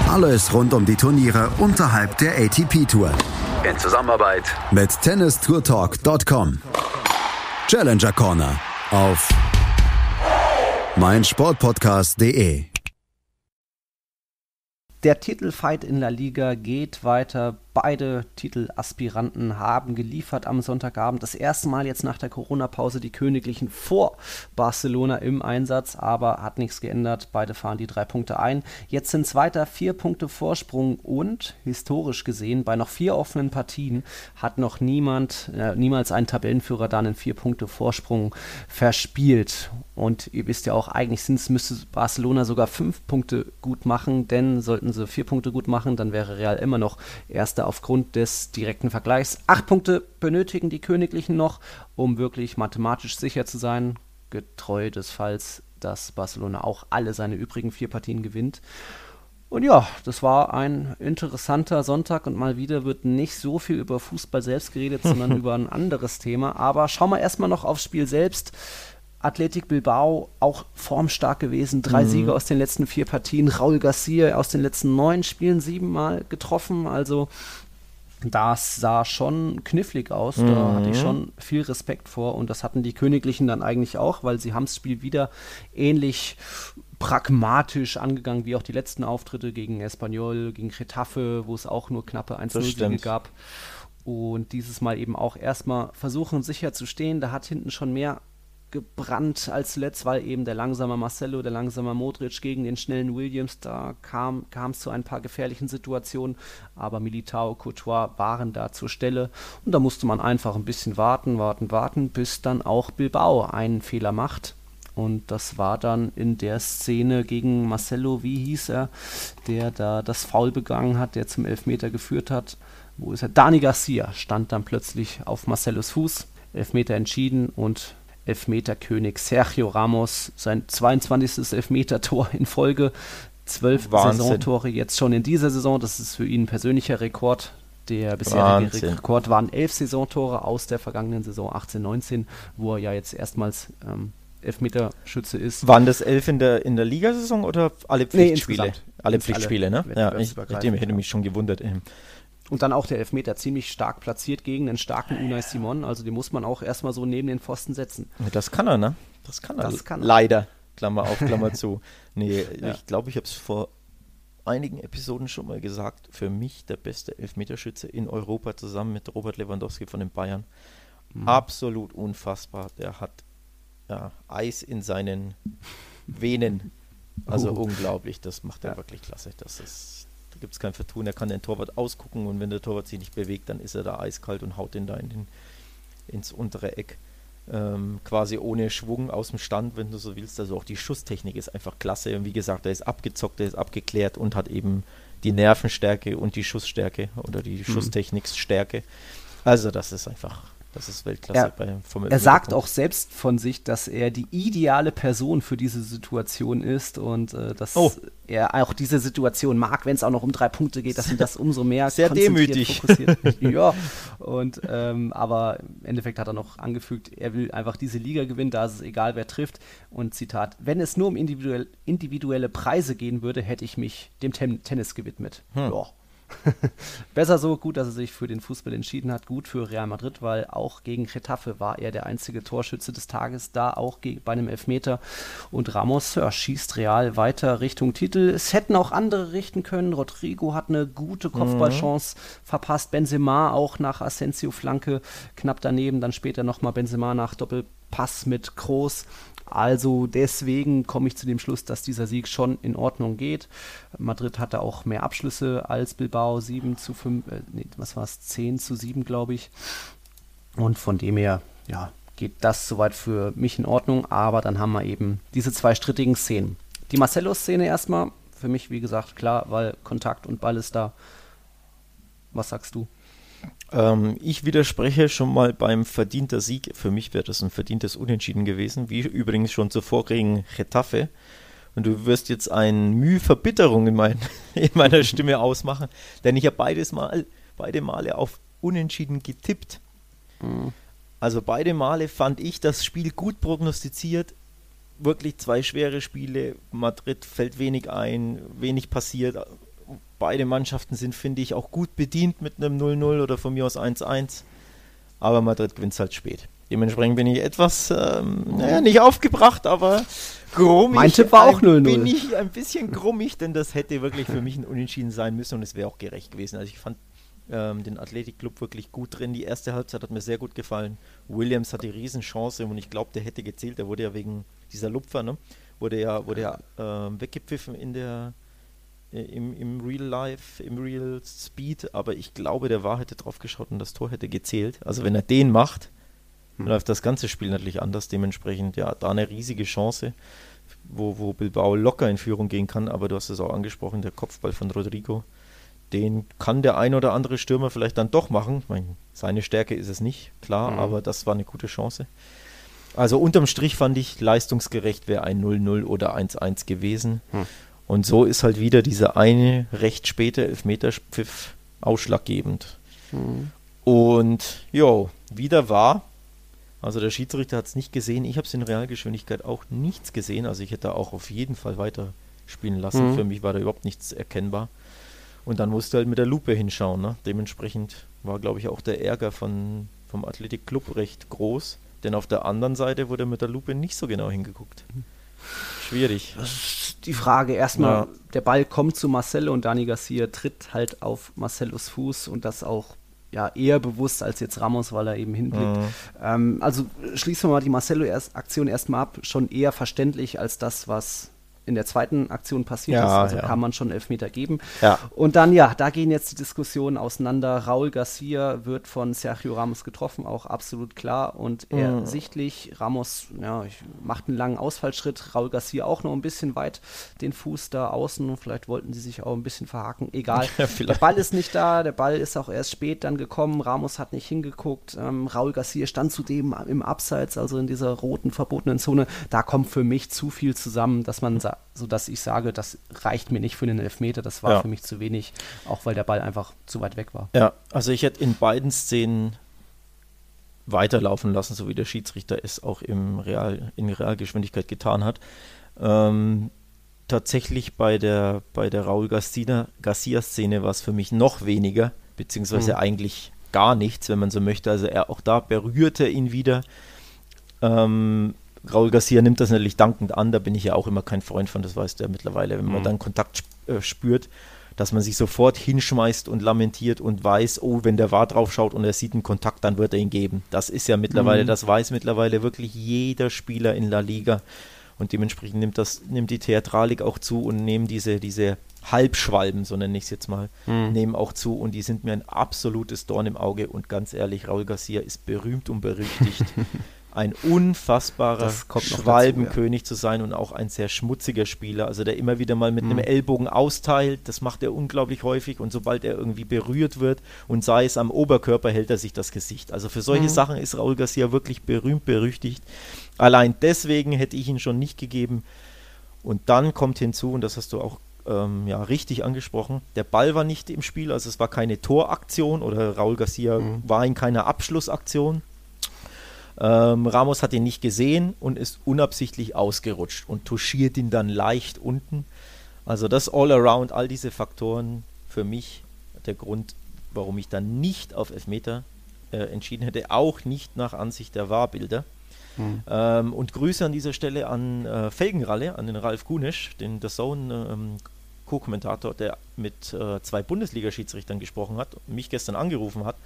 Alles rund um die Turniere unterhalb der ATP-Tour in Zusammenarbeit mit tennistourtalk.com. Challenger Corner auf meinsportpodcast.de. Der Titelfight in La Liga geht weiter. Beide Titelaspiranten haben geliefert am Sonntagabend. Das erste Mal jetzt nach der Corona-Pause die Königlichen vor Barcelona im Einsatz, aber hat nichts geändert. Beide fahren die drei Punkte ein. Jetzt sind es weiter vier Punkte Vorsprung und historisch gesehen bei noch vier offenen Partien hat noch niemand, äh, niemals ein Tabellenführer dann in vier Punkte Vorsprung verspielt. Und ihr wisst ja auch, eigentlich müsste Barcelona sogar fünf Punkte gut machen, denn sollten sie vier Punkte gut machen, dann wäre Real immer noch erster aufgrund des direkten Vergleichs. Acht Punkte benötigen die Königlichen noch, um wirklich mathematisch sicher zu sein, getreu des Falls, dass Barcelona auch alle seine übrigen vier Partien gewinnt. Und ja, das war ein interessanter Sonntag und mal wieder wird nicht so viel über Fußball selbst geredet, sondern über ein anderes Thema. Aber schauen wir erstmal noch aufs Spiel selbst. Athletic Bilbao auch formstark gewesen. Drei mhm. Siege aus den letzten vier Partien. Raul Garcia aus den letzten neun Spielen siebenmal getroffen. Also das sah schon knifflig aus. Mhm. Da hatte ich schon viel Respekt vor. Und das hatten die Königlichen dann eigentlich auch, weil sie haben das Spiel wieder ähnlich pragmatisch angegangen wie auch die letzten Auftritte gegen Espanyol, gegen Retafe, wo es auch nur knappe 1-0 gab. Und dieses Mal eben auch erstmal versuchen sicher zu stehen. Da hat hinten schon mehr gebrannt als zuletzt, weil eben der langsame Marcelo, der langsame Modric gegen den schnellen Williams, da kam es zu ein paar gefährlichen Situationen, aber Militao, Courtois waren da zur Stelle und da musste man einfach ein bisschen warten, warten, warten, bis dann auch Bilbao einen Fehler macht. Und das war dann in der Szene gegen Marcelo, wie hieß er, der da das Foul begangen hat, der zum Elfmeter geführt hat. Wo ist er? Dani Garcia stand dann plötzlich auf Marcelos Fuß. Elfmeter entschieden und Elfmeterkönig Sergio Ramos, sein 22. Elfmeter-Tor in Folge. Zwölf Saisontore jetzt schon in dieser Saison. Das ist für ihn ein persönlicher Rekord. Der bisherige Wahnsinn. Rekord waren elf Saisontore aus der vergangenen Saison 18-19, wo er ja jetzt erstmals ähm, Elfmeterschütze ist. Waren das elf in der, in der Ligasaison oder alle Pflichtspiele? Nee, alle Pflichtspiele, ne? Ja, ich, ich hätte mich schon gewundert. Und dann auch der Elfmeter ziemlich stark platziert gegen den starken Unai Simon. Also den muss man auch erstmal so neben den Pfosten setzen. Das kann er, ne? Das kann er. Das kann er. Leider. Klammer auf, Klammer zu. Nee, ja. ich glaube, ich habe es vor einigen Episoden schon mal gesagt. Für mich der beste Elfmeterschütze in Europa zusammen mit Robert Lewandowski von den Bayern. Mhm. Absolut unfassbar. Der hat ja, Eis in seinen Venen. Also uh. unglaublich. Das macht er ja. wirklich klasse. Das ist gibt es kein Vertun. Er kann den Torwart ausgucken und wenn der Torwart sich nicht bewegt, dann ist er da eiskalt und haut den da in den, ins untere Eck. Ähm, quasi ohne Schwung aus dem Stand, wenn du so willst. Also auch die Schusstechnik ist einfach klasse. Und wie gesagt, er ist abgezockt, er ist abgeklärt und hat eben die Nervenstärke und die Schussstärke oder die mhm. Schusstechnikstärke. Also das ist einfach Das ist Weltklasse er, bei vom Er sagt auch selbst von sich, dass er die ideale Person für diese Situation ist und äh, dass oh. er auch diese Situation mag, wenn es auch noch um drei Punkte geht, dass ihn das umso mehr sehr demütig. ja, und ähm, aber im Endeffekt hat er noch angefügt, er will einfach diese Liga gewinnen, da ist es egal, wer trifft. Und Zitat: Wenn es nur um individuell, individuelle Preise gehen würde, hätte ich mich dem Ten Tennis gewidmet. Hm. Ja Besser so, gut, dass er sich für den Fußball entschieden hat, gut für Real Madrid, weil auch gegen Getafe war er der einzige Torschütze des Tages, da auch bei einem Elfmeter. Und Ramos ja, schießt Real weiter Richtung Titel. Es hätten auch andere richten können. Rodrigo hat eine gute Kopfballchance mhm. verpasst. Benzema auch nach Asensio-Flanke knapp daneben. Dann später nochmal Benzema nach Doppelpass mit Kroos. Also deswegen komme ich zu dem Schluss, dass dieser Sieg schon in Ordnung geht. Madrid hatte auch mehr Abschlüsse als Bilbao, 7 zu 5, äh, nee, was war es, 10 zu 7, glaube ich. Und von dem her, ja, geht das soweit für mich in Ordnung. Aber dann haben wir eben diese zwei strittigen Szenen. Die Marcelo-Szene erstmal, für mich, wie gesagt, klar, weil Kontakt und Ball ist da. Was sagst du? Ähm, ich widerspreche schon mal beim verdienter Sieg. Für mich wäre das ein verdientes Unentschieden gewesen, wie übrigens schon zuvor gegen Getafe. Und du wirst jetzt ein Mühe Verbitterung in, mein, in meiner Stimme ausmachen, denn ich habe beides Mal, beide Male auf Unentschieden getippt. Mhm. Also beide Male fand ich das Spiel gut prognostiziert. Wirklich zwei schwere Spiele. Madrid fällt wenig ein, wenig passiert beide Mannschaften sind, finde ich, auch gut bedient mit einem 0-0 oder von mir aus 1-1. Aber Madrid gewinnt halt spät. Dementsprechend bin ich etwas, ähm, naja, nicht aufgebracht, aber grummig. Mein Tipp war auch 0-0. Bin ich ein bisschen grummig, denn das hätte wirklich für mich ein Unentschieden sein müssen und es wäre auch gerecht gewesen. Also ich fand ähm, den Athletic-Club wirklich gut drin. Die erste Halbzeit hat mir sehr gut gefallen. Williams hat die Riesenchance und ich glaube, der hätte gezählt. Der wurde ja wegen dieser Lupfer, ne? Wurde ja, wurde ja ähm, weggepfiffen in der im, im Real Life, im Real Speed, aber ich glaube, der war hätte drauf geschaut und das Tor hätte gezählt. Also wenn er den macht, hm. läuft das ganze Spiel natürlich anders. Dementsprechend, ja, da eine riesige Chance, wo, wo Bilbao locker in Führung gehen kann, aber du hast es auch angesprochen, der Kopfball von Rodrigo, den kann der ein oder andere Stürmer vielleicht dann doch machen. Ich meine, seine Stärke ist es nicht, klar, mhm. aber das war eine gute Chance. Also unterm Strich fand ich, leistungsgerecht wäre ein 0-0 oder 1-1 gewesen. Hm. Und so ist halt wieder dieser eine recht späte Elfmeterpfiff ausschlaggebend. Mhm. Und jo, wieder war, also der Schiedsrichter hat es nicht gesehen, ich habe es in Realgeschwindigkeit auch nichts gesehen, also ich hätte auch auf jeden Fall weiter spielen lassen. Mhm. Für mich war da überhaupt nichts erkennbar. Und dann musste halt mit der Lupe hinschauen. Ne? Dementsprechend war, glaube ich, auch der Ärger von, vom Athletic Club recht groß. Denn auf der anderen Seite wurde mit der Lupe nicht so genau hingeguckt. Mhm. Schwierig. Das ist die Frage. Erstmal, ja. der Ball kommt zu Marcelo und Dani Garcia tritt halt auf Marcellos Fuß und das auch ja, eher bewusst als jetzt Ramos, weil er eben hinblickt. Mhm. Ähm, also schließen wir mal die Marcelo-Aktion erstmal ab. Schon eher verständlich als das, was in der zweiten Aktion passiert ja, ist. Also ja. kann man schon Elfmeter geben. Ja. Und dann, ja, da gehen jetzt die Diskussionen auseinander. Raul Garcia wird von Sergio Ramos getroffen, auch absolut klar und mhm. ersichtlich. Ramos ja, macht einen langen Ausfallschritt. Raul Garcia auch noch ein bisschen weit den Fuß da außen. Vielleicht wollten sie sich auch ein bisschen verhaken. Egal. der Ball ist nicht da. Der Ball ist auch erst spät dann gekommen. Ramos hat nicht hingeguckt. Ähm, Raul Garcia stand zudem im Abseits, also in dieser roten, verbotenen Zone. Da kommt für mich zu viel zusammen, dass man sagt, sodass ich sage, das reicht mir nicht für einen Elfmeter, das war ja. für mich zu wenig, auch weil der Ball einfach zu weit weg war. Ja, also ich hätte in beiden Szenen weiterlaufen lassen, so wie der Schiedsrichter es auch im Real, in Realgeschwindigkeit getan hat. Ähm, tatsächlich bei der, bei der Raul Garcia-Szene war es für mich noch weniger, beziehungsweise mhm. eigentlich gar nichts, wenn man so möchte. Also er auch da berührte ihn wieder. Ähm, Raul Garcia nimmt das natürlich dankend an, da bin ich ja auch immer kein Freund von, das weißt du ja mittlerweile, wenn man mhm. dann Kontakt äh, spürt, dass man sich sofort hinschmeißt und lamentiert und weiß, oh, wenn der War drauf schaut und er sieht einen Kontakt, dann wird er ihn geben. Das ist ja mittlerweile, mhm. das weiß mittlerweile wirklich jeder Spieler in La Liga. Und dementsprechend nimmt das, nimmt die Theatralik auch zu und nehmen diese, diese Halbschwalben, so nenne ich es jetzt mal, mhm. nehmen auch zu und die sind mir ein absolutes Dorn im Auge und ganz ehrlich, Raul Garcia ist berühmt und berüchtigt ein unfassbarer Schwalbenkönig ja. zu sein und auch ein sehr schmutziger Spieler, also der immer wieder mal mit mhm. einem Ellbogen austeilt, das macht er unglaublich häufig und sobald er irgendwie berührt wird und sei es am Oberkörper, hält er sich das Gesicht. Also für solche mhm. Sachen ist Raul Garcia wirklich berühmt, berüchtigt. Allein deswegen hätte ich ihn schon nicht gegeben. Und dann kommt hinzu, und das hast du auch ähm, ja, richtig angesprochen. Der Ball war nicht im Spiel, also es war keine Toraktion oder Raul Garcia mhm. war in keiner Abschlussaktion. Ähm, Ramos hat ihn nicht gesehen und ist unabsichtlich ausgerutscht und touchiert ihn dann leicht unten. Also das All-Around, all diese Faktoren für mich der Grund, warum ich dann nicht auf Elfmeter äh, entschieden hätte, auch nicht nach Ansicht der Wahrbilder. Mhm. Ähm, und Grüße an dieser Stelle an äh, Felgenralle, an den Ralf Kunisch, den The Zone ähm, Co-Kommentator, der mit äh, zwei Bundesliga-Schiedsrichtern gesprochen hat, mich gestern angerufen hat.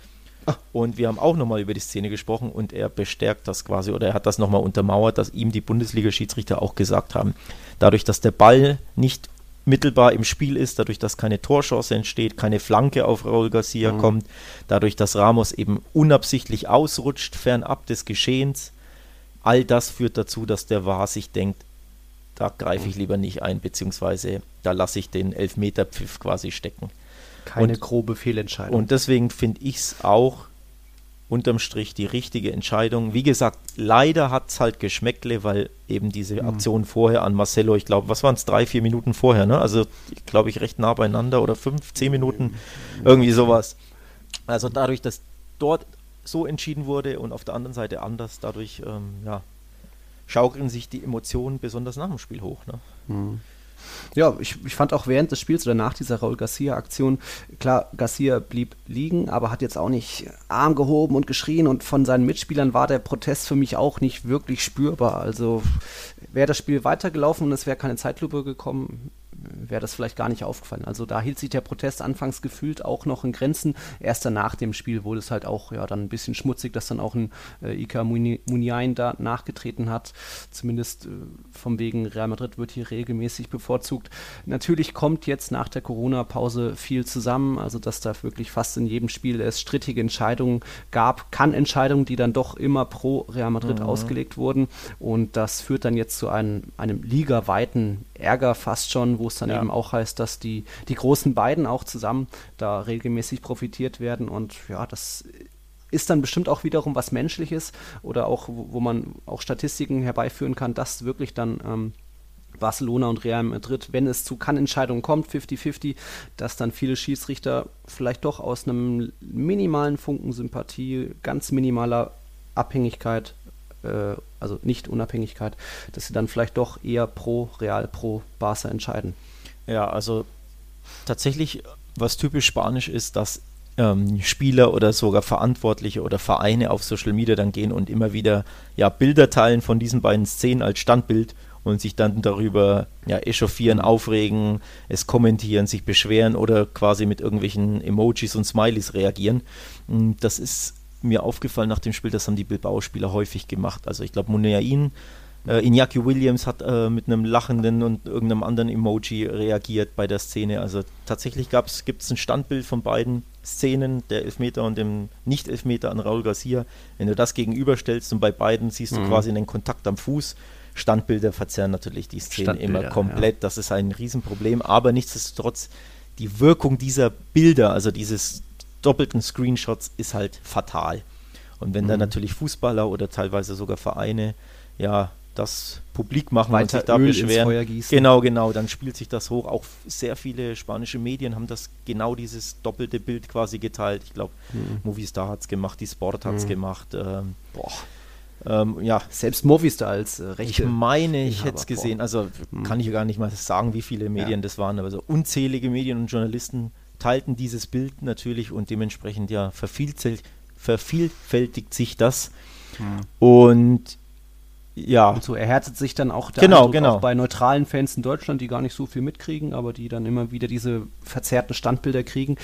Und wir haben auch nochmal über die Szene gesprochen und er bestärkt das quasi oder er hat das nochmal untermauert, dass ihm die Bundesliga-Schiedsrichter auch gesagt haben, dadurch, dass der Ball nicht mittelbar im Spiel ist, dadurch, dass keine Torchance entsteht, keine Flanke auf Raul Garcia mhm. kommt, dadurch, dass Ramos eben unabsichtlich ausrutscht, fernab des Geschehens, all das führt dazu, dass der War sich denkt, da greife ich lieber nicht ein, beziehungsweise da lasse ich den Elfmeterpfiff quasi stecken. Keine und, grobe Fehlentscheidung. Und deswegen finde ich es auch unterm Strich die richtige Entscheidung. Wie gesagt, leider hat es halt Geschmäckle, weil eben diese mhm. Aktion vorher an Marcelo, ich glaube, was waren es, drei, vier Minuten vorher, ne? Also, glaube ich, recht nah beieinander oder fünf, zehn Minuten, irgendwie sowas. Also dadurch, dass dort so entschieden wurde und auf der anderen Seite anders, dadurch, ähm, ja, schaukeln sich die Emotionen besonders nach dem Spiel hoch. Ne? Mhm. Ja, ich, ich fand auch während des Spiels oder nach dieser Raul Garcia-Aktion, klar, Garcia blieb liegen, aber hat jetzt auch nicht Arm gehoben und geschrien und von seinen Mitspielern war der Protest für mich auch nicht wirklich spürbar. Also wäre das Spiel weitergelaufen und es wäre keine Zeitlupe gekommen, wäre das vielleicht gar nicht aufgefallen. Also da hielt sich der Protest anfangs gefühlt auch noch in Grenzen. Erst danach dem Spiel wurde es halt auch ja dann ein bisschen schmutzig, dass dann auch ein äh, Ika Muniain da nachgetreten hat. Zumindest äh, vom wegen Real Madrid wird hier regelmäßig bevorzugt. Natürlich kommt jetzt nach der Corona-Pause viel zusammen, also dass da wirklich fast in jedem Spiel es strittige Entscheidungen gab, kann Entscheidungen, die dann doch immer pro Real Madrid mhm. ausgelegt wurden. Und das führt dann jetzt zu einem, einem ligaweiten Ärger fast schon, wo es dann ja. eben auch heißt, dass die, die großen beiden auch zusammen da regelmäßig profitiert werden. Und ja, das ist dann bestimmt auch wiederum was Menschliches oder auch, wo, wo man auch Statistiken herbeiführen kann, dass wirklich dann ähm, Barcelona und Real Madrid, wenn es zu Kann-Entscheidungen kommt, 50-50, dass dann viele Schiedsrichter vielleicht doch aus einem minimalen Funken Sympathie, ganz minimaler Abhängigkeit äh, also nicht Unabhängigkeit, dass sie dann vielleicht doch eher pro Real, pro Barca entscheiden. Ja, also tatsächlich, was typisch spanisch ist, dass ähm, Spieler oder sogar Verantwortliche oder Vereine auf Social Media dann gehen und immer wieder ja, Bilder teilen von diesen beiden Szenen als Standbild und sich dann darüber ja, echauffieren, aufregen, es kommentieren, sich beschweren oder quasi mit irgendwelchen Emojis und Smileys reagieren. Das ist mir aufgefallen nach dem Spiel, das haben die Bilbao-Spieler häufig gemacht. Also ich glaube, Muniain, äh, Iñaki Williams hat äh, mit einem lachenden und irgendeinem anderen Emoji reagiert bei der Szene. Also tatsächlich gibt es ein Standbild von beiden Szenen, der Elfmeter und dem Nicht-Elfmeter an Raul Garcia. Wenn du das gegenüberstellst und bei beiden siehst du mhm. quasi einen Kontakt am Fuß, Standbilder verzerren natürlich die Szene immer komplett. Ja. Das ist ein Riesenproblem, aber nichtsdestotrotz die Wirkung dieser Bilder, also dieses doppelten Screenshots ist halt fatal. Und wenn mhm. dann natürlich Fußballer oder teilweise sogar Vereine ja das publik machen Weiter und sich da Öl beschweren. Genau, genau, dann spielt sich das hoch. Auch sehr viele spanische Medien haben das genau dieses doppelte Bild quasi geteilt. Ich glaube, mhm. Movistar hat es gemacht, die Sport hat es mhm. gemacht. Ähm, boah. Ähm, ja. Selbst Movistar als äh, Rechte. Ich meine, ich hätte es gesehen. Also mhm. kann ich gar nicht mal sagen, wie viele Medien ja. das waren, aber so unzählige Medien und Journalisten teilten dieses Bild natürlich und dementsprechend ja vervielfältigt, vervielfältigt sich das. Mhm. Und ja. Und so erhärtet sich dann auch der genau, Eindruck genau. auch bei neutralen Fans in Deutschland, die gar nicht so viel mitkriegen, aber die dann immer wieder diese verzerrten Standbilder kriegen.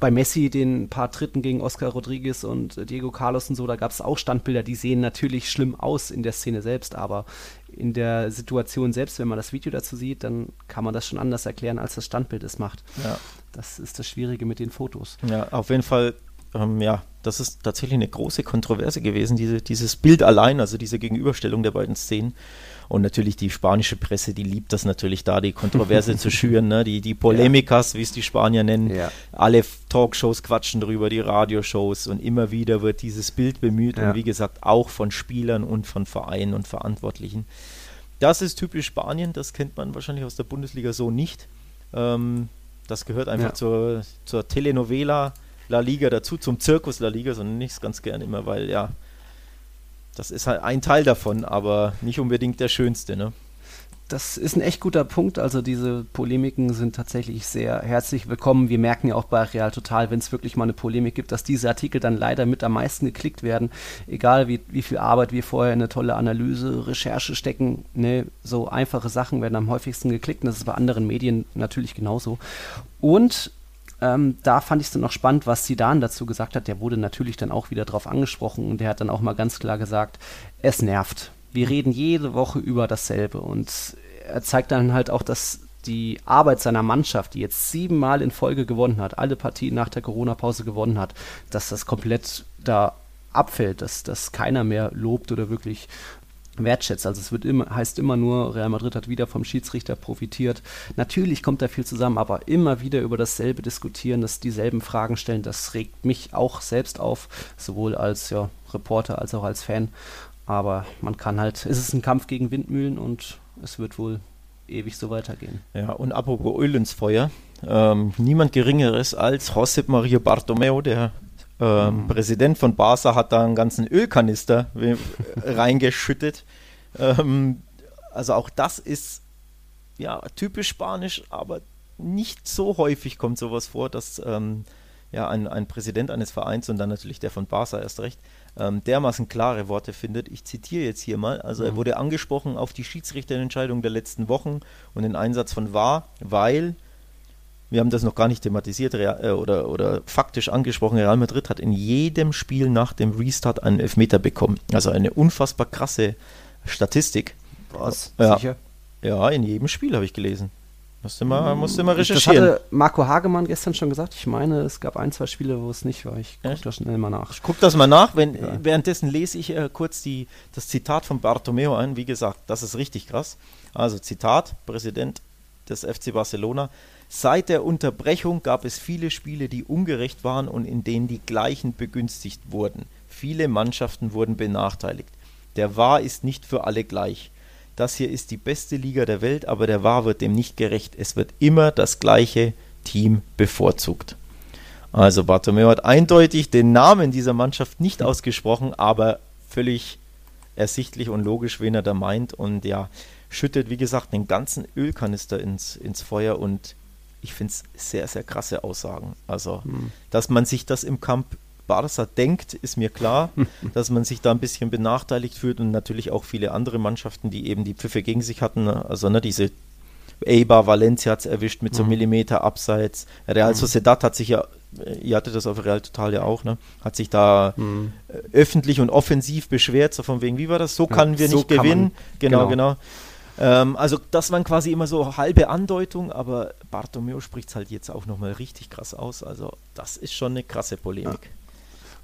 Bei Messi, den paar Tritten gegen Oscar Rodriguez und Diego Carlos und so, da gab es auch Standbilder, die sehen natürlich schlimm aus in der Szene selbst, aber in der Situation selbst, wenn man das Video dazu sieht, dann kann man das schon anders erklären, als das Standbild es macht. Ja. Das ist das Schwierige mit den Fotos. Ja, auf jeden Fall ähm, ja, das ist tatsächlich eine große Kontroverse gewesen, diese, dieses Bild allein, also diese Gegenüberstellung der beiden Szenen. Und natürlich die spanische Presse, die liebt das natürlich da, die Kontroverse zu schüren, ne? die, die Polemikas, ja. wie es die Spanier nennen. Ja. Alle Talkshows quatschen drüber, die Radioshows und immer wieder wird dieses Bild bemüht ja. und wie gesagt auch von Spielern und von Vereinen und Verantwortlichen. Das ist typisch Spanien, das kennt man wahrscheinlich aus der Bundesliga so nicht. Ähm, das gehört einfach zur, zur Telenovela La Liga dazu, zum Zirkus La Liga, so nenne ich es ganz gern immer, weil ja, das ist halt ein Teil davon, aber nicht unbedingt der schönste, ne? Das ist ein echt guter Punkt. Also diese Polemiken sind tatsächlich sehr herzlich willkommen. Wir merken ja auch bei Real Total, wenn es wirklich mal eine Polemik gibt, dass diese Artikel dann leider mit am meisten geklickt werden. Egal wie, wie viel Arbeit wir vorher in eine tolle Analyse, Recherche stecken, ne, so einfache Sachen werden am häufigsten geklickt. Und das ist bei anderen Medien natürlich genauso. Und ähm, da fand ich es dann noch spannend, was Sidan dazu gesagt hat. Der wurde natürlich dann auch wieder drauf angesprochen und der hat dann auch mal ganz klar gesagt, es nervt. Wir reden jede Woche über dasselbe und er zeigt dann halt auch, dass die Arbeit seiner Mannschaft, die jetzt siebenmal in Folge gewonnen hat, alle Partien nach der Corona-Pause gewonnen hat, dass das komplett da abfällt, dass, dass keiner mehr lobt oder wirklich wertschätzt. Also es wird immer, heißt immer nur, Real Madrid hat wieder vom Schiedsrichter profitiert. Natürlich kommt da viel zusammen, aber immer wieder über dasselbe diskutieren, dass dieselben Fragen stellen, das regt mich auch selbst auf, sowohl als ja, Reporter als auch als Fan. Aber man kann halt, es ist ein Kampf gegen Windmühlen und es wird wohl ewig so weitergehen. Ja, und apropos Öl ins Feuer, ähm, niemand Geringeres als Josep Maria Bartomeu, der ähm, mhm. Präsident von Barca hat da einen ganzen Ölkanister reingeschüttet. Ähm, also auch das ist ja typisch spanisch, aber nicht so häufig kommt sowas vor, dass ähm, ja, ein, ein Präsident eines Vereins und dann natürlich der von Barca erst recht ähm, dermaßen klare Worte findet. Ich zitiere jetzt hier mal. Also mhm. er wurde angesprochen auf die Schiedsrichterentscheidung der letzten Wochen und den Einsatz von VAR, weil wir haben das noch gar nicht thematisiert Real, äh, oder, oder faktisch angesprochen, Real Madrid hat in jedem Spiel nach dem Restart einen Elfmeter bekommen. Also eine unfassbar krasse Statistik. Was? Ja. Sicher? Ja, in jedem Spiel habe ich gelesen. Musste mal, musste mal recherchieren. Das hatte Marco Hagemann gestern schon gesagt. Ich meine, es gab ein, zwei Spiele, wo es nicht war. Ich gucke das schnell mal nach. Ich gucke das mal nach. Wenn, ja. Währenddessen lese ich äh, kurz die, das Zitat von Bartomeo ein. Wie gesagt, das ist richtig krass. Also Zitat, Präsident des FC Barcelona. Seit der Unterbrechung gab es viele Spiele, die ungerecht waren und in denen die gleichen begünstigt wurden. Viele Mannschaften wurden benachteiligt. Der War ist nicht für alle gleich. Das hier ist die beste Liga der Welt, aber der War wird dem nicht gerecht. Es wird immer das gleiche Team bevorzugt. Also Bartomeu hat eindeutig den Namen dieser Mannschaft nicht ausgesprochen, aber völlig ersichtlich und logisch, wen er da meint. Und ja, schüttet, wie gesagt, den ganzen Ölkanister ins, ins Feuer und ich finde es sehr, sehr krasse Aussagen. Also, hm. dass man sich das im Camp Barca denkt, ist mir klar, dass man sich da ein bisschen benachteiligt fühlt und natürlich auch viele andere Mannschaften, die eben die Pfiffe gegen sich hatten. Also ne, diese Eibar, Valencia hat es erwischt mit so einem mhm. Millimeter Abseits. Real mhm. Sociedad hat sich ja, ihr hattet das auf Real Total ja auch, ne? Hat sich da mhm. öffentlich und offensiv beschwert, so von wegen, wie war das? So ja, können wir so nicht gewinnen. Genau, genau. genau. Ähm, also das waren quasi immer so halbe Andeutung, aber Bartomeu spricht es halt jetzt auch nochmal richtig krass aus. Also das ist schon eine krasse Polemik. Ja.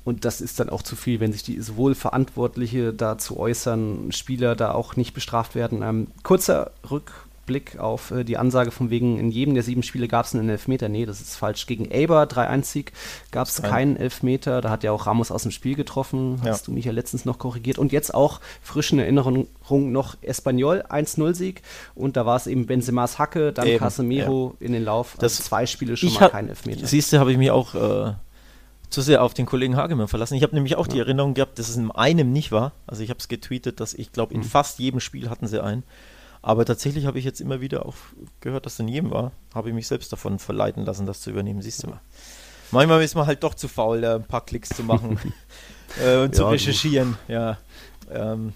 Und das ist dann auch zu viel, wenn sich die sowohl Verantwortliche dazu äußern, Spieler da auch nicht bestraft werden. Ähm, kurzer Rück Blick auf äh, die Ansage von wegen, in jedem der sieben Spiele gab es einen Elfmeter. Nee, das ist falsch. Gegen Eber, 3-1-Sieg, gab es keinen Elfmeter. Da hat ja auch Ramos aus dem Spiel getroffen. Ja. Hast du mich ja letztens noch korrigiert. Und jetzt auch frisch in Erinnerung noch Espanyol, 1-0-Sieg. Und da war es eben Benzemas Hacke, dann eben, Casemiro ja. in den Lauf. Das also zwei Spiele schon mal kein Elfmeter. Siehst du, habe ich mich auch äh, zu sehr auf den Kollegen Hagemann verlassen. Ich habe nämlich auch ja. die Erinnerung gehabt, dass es in einem nicht war. Also ich habe es getweetet, dass ich glaube, in mhm. fast jedem Spiel hatten sie einen. Aber tatsächlich habe ich jetzt immer wieder auch gehört, dass es in jedem war. Habe ich mich selbst davon verleiten lassen, das zu übernehmen. Siehst du mal. Manchmal ist man halt doch zu faul, ein paar Klicks zu machen äh, und zu recherchieren. Gut. Ja. Ähm,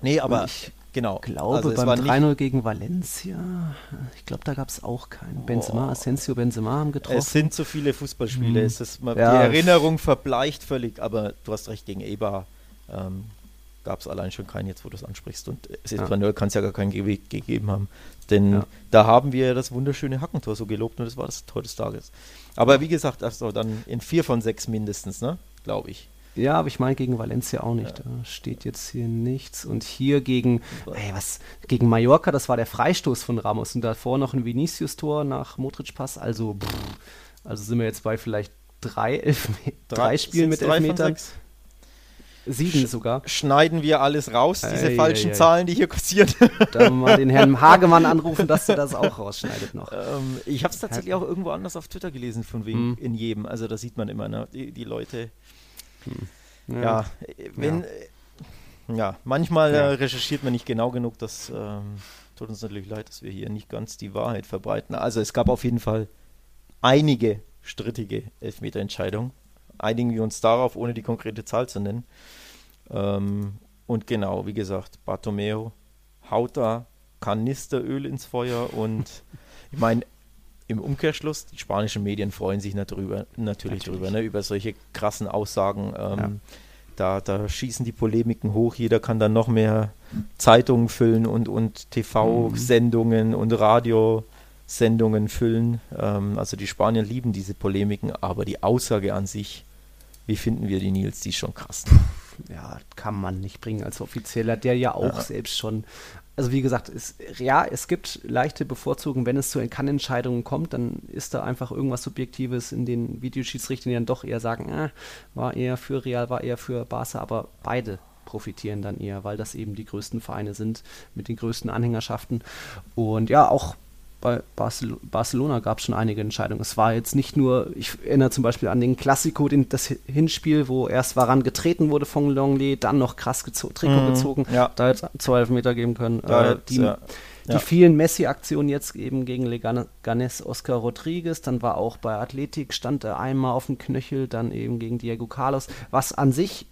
nee, aber ich genau. glaube, also beim 3-0 gegen Valencia, ich glaube, da gab es auch keinen. Benzema, oh. Asensio, Benzema haben getroffen. Es sind zu viele Fußballspiele. Hm. Es ist mal, ja. Die Erinnerung verbleicht völlig, aber du hast recht, gegen Eber ähm, gab es allein schon keinen, jetzt wo du es ansprichst. Und Espanyol ja. kann es ja gar keinen Weg gegeben haben. Denn ja. da haben wir das wunderschöne Hackentor so gelobt und das war das Tor des Tages. Aber wie gesagt, also dann in vier von sechs mindestens, ne? Glaube ich. Ja, aber ich meine gegen Valencia auch nicht. Ja. Da steht jetzt hier nichts. Und hier gegen, ey, was, gegen Mallorca, das war der Freistoß von Ramos. Und davor noch ein Vinicius-Tor nach Modric-Pass. Also, pff, also sind wir jetzt bei vielleicht drei, Elf drei Spielen mit Elfmetern. Sieben sogar. Schneiden wir alles raus, diese ei, falschen ei, ei. Zahlen, die hier kursieren. Da mal den Herrn Hagemann anrufen, dass er das auch rausschneidet noch. Ähm, ich habe es tatsächlich auch irgendwo anders auf Twitter gelesen, von wegen hm. in jedem. Also da sieht man immer, ne? die, die Leute. Hm. Ja. ja. wenn. Ja, äh, ja manchmal ja. Äh, recherchiert man nicht genau genug. Das ähm, tut uns natürlich leid, dass wir hier nicht ganz die Wahrheit verbreiten. Also es gab auf jeden Fall einige strittige Elfmeterentscheidungen einigen wir uns darauf, ohne die konkrete Zahl zu nennen. Ähm, und genau, wie gesagt, Bartomeo haut da Kanisteröl ins Feuer und ich meine, im Umkehrschluss, die spanischen Medien freuen sich darüber, natürlich, natürlich. drüber, ne, über solche krassen Aussagen. Ähm, ja. da, da schießen die Polemiken hoch, jeder kann dann noch mehr Zeitungen füllen und, und TV-Sendungen mhm. und Radiosendungen füllen. Ähm, also die Spanier lieben diese Polemiken, aber die Aussage an sich wie finden wir die Nils? Die ist schon krass. Ja, kann man nicht bringen als Offizieller, der ja auch ja. selbst schon. Also wie gesagt, es, ja, es gibt leichte Bevorzugungen, wenn es zu Kann-Entscheidungen kommt, dann ist da einfach irgendwas Subjektives in den Videoschiedsrichtern, die dann doch eher sagen, äh, war eher für Real, war eher für Barca, aber beide profitieren dann eher, weil das eben die größten Vereine sind mit den größten Anhängerschaften. Und ja, auch bei Barcel Barcelona gab es schon einige Entscheidungen. Es war jetzt nicht nur, ich erinnere zum Beispiel an den Klassiko, den, das Hinspiel, wo erst Waran getreten wurde von Longley, dann noch krass gezo Trikot mhm, gezogen, ja. da jetzt zwei Meter geben können. Äh, die, ja. die vielen Messi-Aktionen jetzt eben gegen Leganes Oscar Rodriguez, dann war auch bei Athletik, stand er einmal auf dem Knöchel, dann eben gegen Diego Carlos, was an sich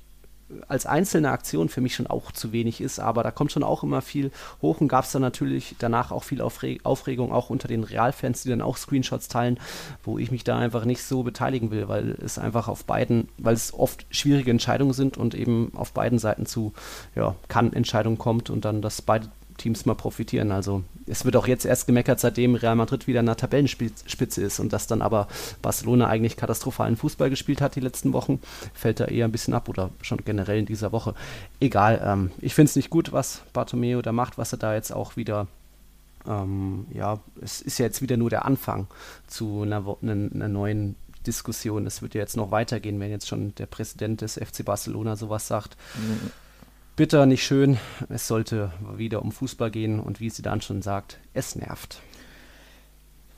als einzelne Aktion für mich schon auch zu wenig ist, aber da kommt schon auch immer viel hoch und gab es dann natürlich danach auch viel Aufre Aufregung, auch unter den Realfans, die dann auch Screenshots teilen, wo ich mich da einfach nicht so beteiligen will, weil es einfach auf beiden, weil es oft schwierige Entscheidungen sind und eben auf beiden Seiten zu ja, Kann-Entscheidungen kommt und dann, dass beide Teams mal profitieren. Also es wird auch jetzt erst gemeckert, seitdem Real Madrid wieder in der Tabellenspitze ist und dass dann aber Barcelona eigentlich katastrophalen Fußball gespielt hat die letzten Wochen, fällt da eher ein bisschen ab oder schon generell in dieser Woche. Egal, ähm, ich finde es nicht gut, was Bartomeo da macht, was er da jetzt auch wieder ähm, ja, es ist ja jetzt wieder nur der Anfang zu einer, einer, einer neuen Diskussion. Es wird ja jetzt noch weitergehen, wenn jetzt schon der Präsident des FC Barcelona sowas sagt. Mhm bitter, nicht schön. Es sollte wieder um Fußball gehen und wie sie dann schon sagt, es nervt.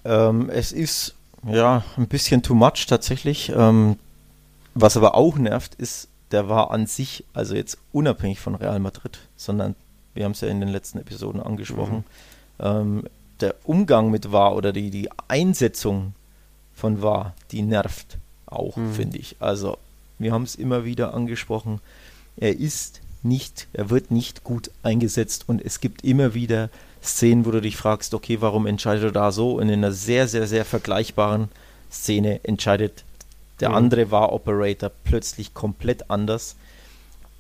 Ähm, es ist ja ein bisschen too much tatsächlich. Ähm, was aber auch nervt, ist, der war an sich, also jetzt unabhängig von Real Madrid, sondern wir haben es ja in den letzten Episoden angesprochen, mhm. ähm, der Umgang mit war oder die, die Einsetzung von war, die nervt auch, mhm. finde ich. Also wir haben es immer wieder angesprochen. Er ist nicht, er wird nicht gut eingesetzt und es gibt immer wieder Szenen, wo du dich fragst, okay, warum entscheidet er da so? Und in einer sehr, sehr, sehr vergleichbaren Szene entscheidet der mhm. andere war Operator plötzlich komplett anders.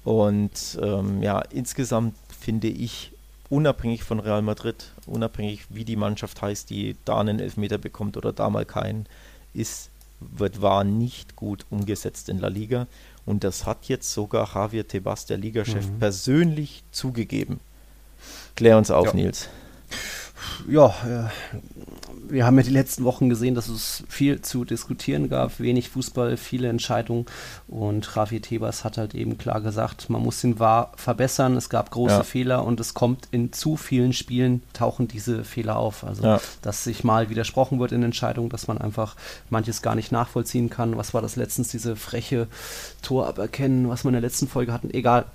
Und ähm, ja, insgesamt finde ich, unabhängig von Real Madrid, unabhängig wie die Mannschaft heißt, die da einen Elfmeter bekommt oder da mal keinen, ist, wird war nicht gut umgesetzt in La Liga. Und das hat jetzt sogar Javier Tebas, der Ligachef, mhm. persönlich zugegeben. Klär uns auf, ja. Nils. Ja, äh, wir haben ja die letzten Wochen gesehen, dass es viel zu diskutieren gab, wenig Fußball, viele Entscheidungen und Javier Tebas hat halt eben klar gesagt, man muss den VAR verbessern, es gab große ja. Fehler und es kommt in zu vielen Spielen, tauchen diese Fehler auf. Also, ja. dass sich mal widersprochen wird in Entscheidungen, dass man einfach manches gar nicht nachvollziehen kann. Was war das letztens, diese freche Toraberkennen, was wir in der letzten Folge hatten? Egal,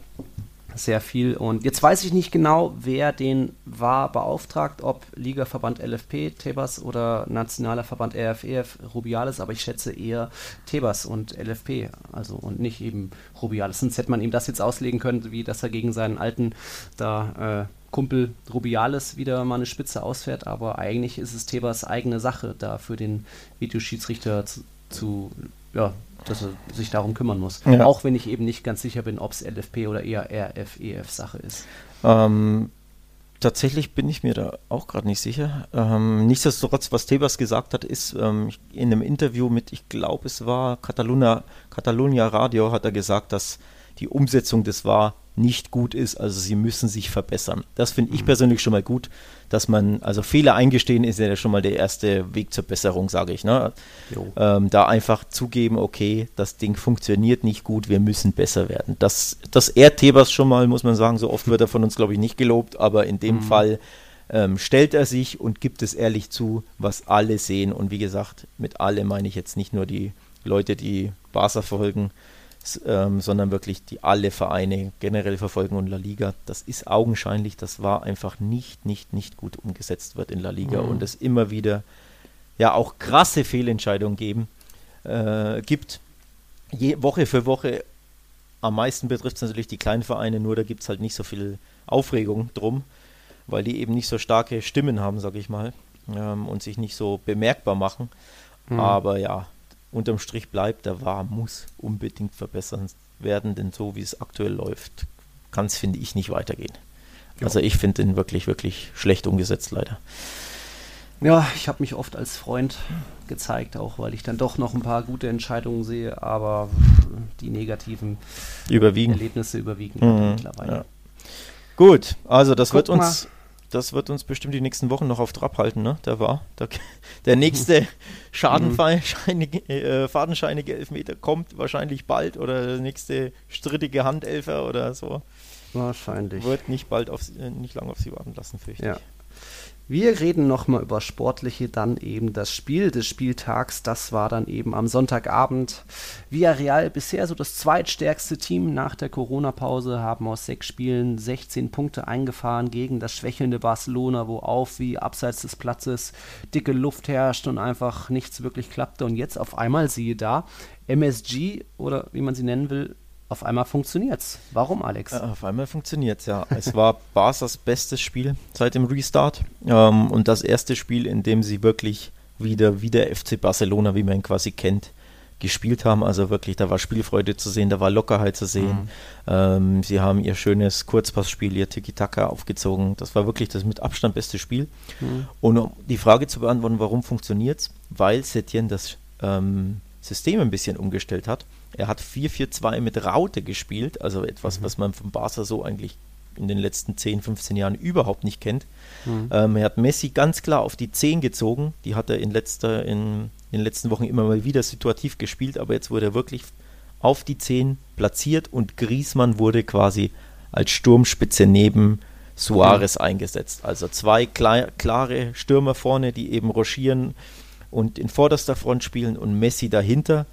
sehr viel. Und jetzt weiß ich nicht genau, wer den war beauftragt, ob Ligaverband LFP, Tebas oder Nationaler Verband RFEF, e Rubiales, aber ich schätze eher Tebas und LFP, also und nicht eben Rubiales. Sonst hätte man ihm das jetzt auslegen können, wie dass er gegen seinen alten da äh, Kumpel Rubiales wieder mal eine Spitze ausfährt, aber eigentlich ist es Tebas eigene Sache, da für den Videoschiedsrichter zu, zu, ja, dass er sich darum kümmern muss. Ja. Auch wenn ich eben nicht ganz sicher bin, ob es LFP oder eher RF-EF-Sache ist. Ähm, tatsächlich bin ich mir da auch gerade nicht sicher. Ähm, nichtsdestotrotz, was Tebas gesagt hat, ist ähm, in einem Interview mit, ich glaube, es war Catalunya, Catalunya Radio, hat er gesagt, dass die Umsetzung des war nicht gut ist. Also sie müssen sich verbessern. Das finde ich mhm. persönlich schon mal gut, dass man, also Fehler eingestehen ist ja schon mal der erste Weg zur Besserung, sage ich. Ne? Ähm, da einfach zugeben, okay, das Ding funktioniert nicht gut, wir müssen besser werden. Das, das ehrt Tebas schon mal, muss man sagen. So oft wird er von uns, glaube ich, nicht gelobt, aber in dem mhm. Fall ähm, stellt er sich und gibt es ehrlich zu, was alle sehen. Und wie gesagt, mit alle meine ich jetzt nicht nur die Leute, die Barca verfolgen, ähm, sondern wirklich die alle Vereine generell verfolgen und La Liga. Das ist augenscheinlich, das war einfach nicht, nicht, nicht gut umgesetzt wird in La Liga mhm. und es immer wieder ja auch krasse Fehlentscheidungen geben, äh, gibt. Je, Woche für Woche am meisten betrifft es natürlich die kleinen Vereine, nur da gibt es halt nicht so viel Aufregung drum, weil die eben nicht so starke Stimmen haben, sag ich mal, ähm, und sich nicht so bemerkbar machen. Mhm. Aber ja, unterm Strich bleibt, der war, muss unbedingt verbessern werden, denn so wie es aktuell läuft, kann es, finde ich, nicht weitergehen. Ja. Also ich finde den wirklich, wirklich schlecht umgesetzt, leider. Ja, ich habe mich oft als Freund gezeigt, auch weil ich dann doch noch ein paar gute Entscheidungen sehe, aber die negativen überwiegen. Erlebnisse überwiegen mhm, mittlerweile. Ja. Gut, also das Guck wird uns das wird uns bestimmt die nächsten Wochen noch auf Trab halten, ne? Der war. Der, der nächste schadenscheinige, äh, fadenscheinige Elfmeter kommt wahrscheinlich bald oder der nächste strittige Handelfer oder so. Wahrscheinlich. Wird nicht bald auf, äh, nicht lange auf sie warten lassen, fürchte ja. ich. Wir reden nochmal über Sportliche, dann eben das Spiel des Spieltags. Das war dann eben am Sonntagabend. Villarreal bisher so das zweitstärkste Team nach der Corona-Pause, haben aus sechs Spielen 16 Punkte eingefahren gegen das schwächelnde Barcelona, wo auf wie abseits des Platzes dicke Luft herrscht und einfach nichts wirklich klappte. Und jetzt auf einmal siehe da, MSG oder wie man sie nennen will, auf einmal funktioniert's. Warum, Alex? Auf einmal funktioniert's, ja. es war Barca's bestes Spiel seit dem Restart ähm, und das erste Spiel, in dem sie wirklich wieder wie der FC Barcelona, wie man ihn quasi kennt, gespielt haben. Also wirklich, da war Spielfreude zu sehen, da war Lockerheit zu sehen. Mhm. Ähm, sie haben ihr schönes Kurzpassspiel, ihr Tiki-Taka aufgezogen. Das war wirklich das mit Abstand beste Spiel. Mhm. Und um die Frage zu beantworten, warum funktioniert's? Weil Setien das ähm, System ein bisschen umgestellt hat. Er hat 4-4-2 mit Raute gespielt, also etwas, mhm. was man von Barca so eigentlich in den letzten 10, 15 Jahren überhaupt nicht kennt. Mhm. Ähm, er hat Messi ganz klar auf die 10 gezogen. Die hat er in, letzter, in, in den letzten Wochen immer mal wieder situativ gespielt, aber jetzt wurde er wirklich auf die 10 platziert und Griesmann wurde quasi als Sturmspitze neben Suarez mhm. eingesetzt. Also zwei klar, klare Stürmer vorne, die eben rochieren und in vorderster Front spielen und Messi dahinter.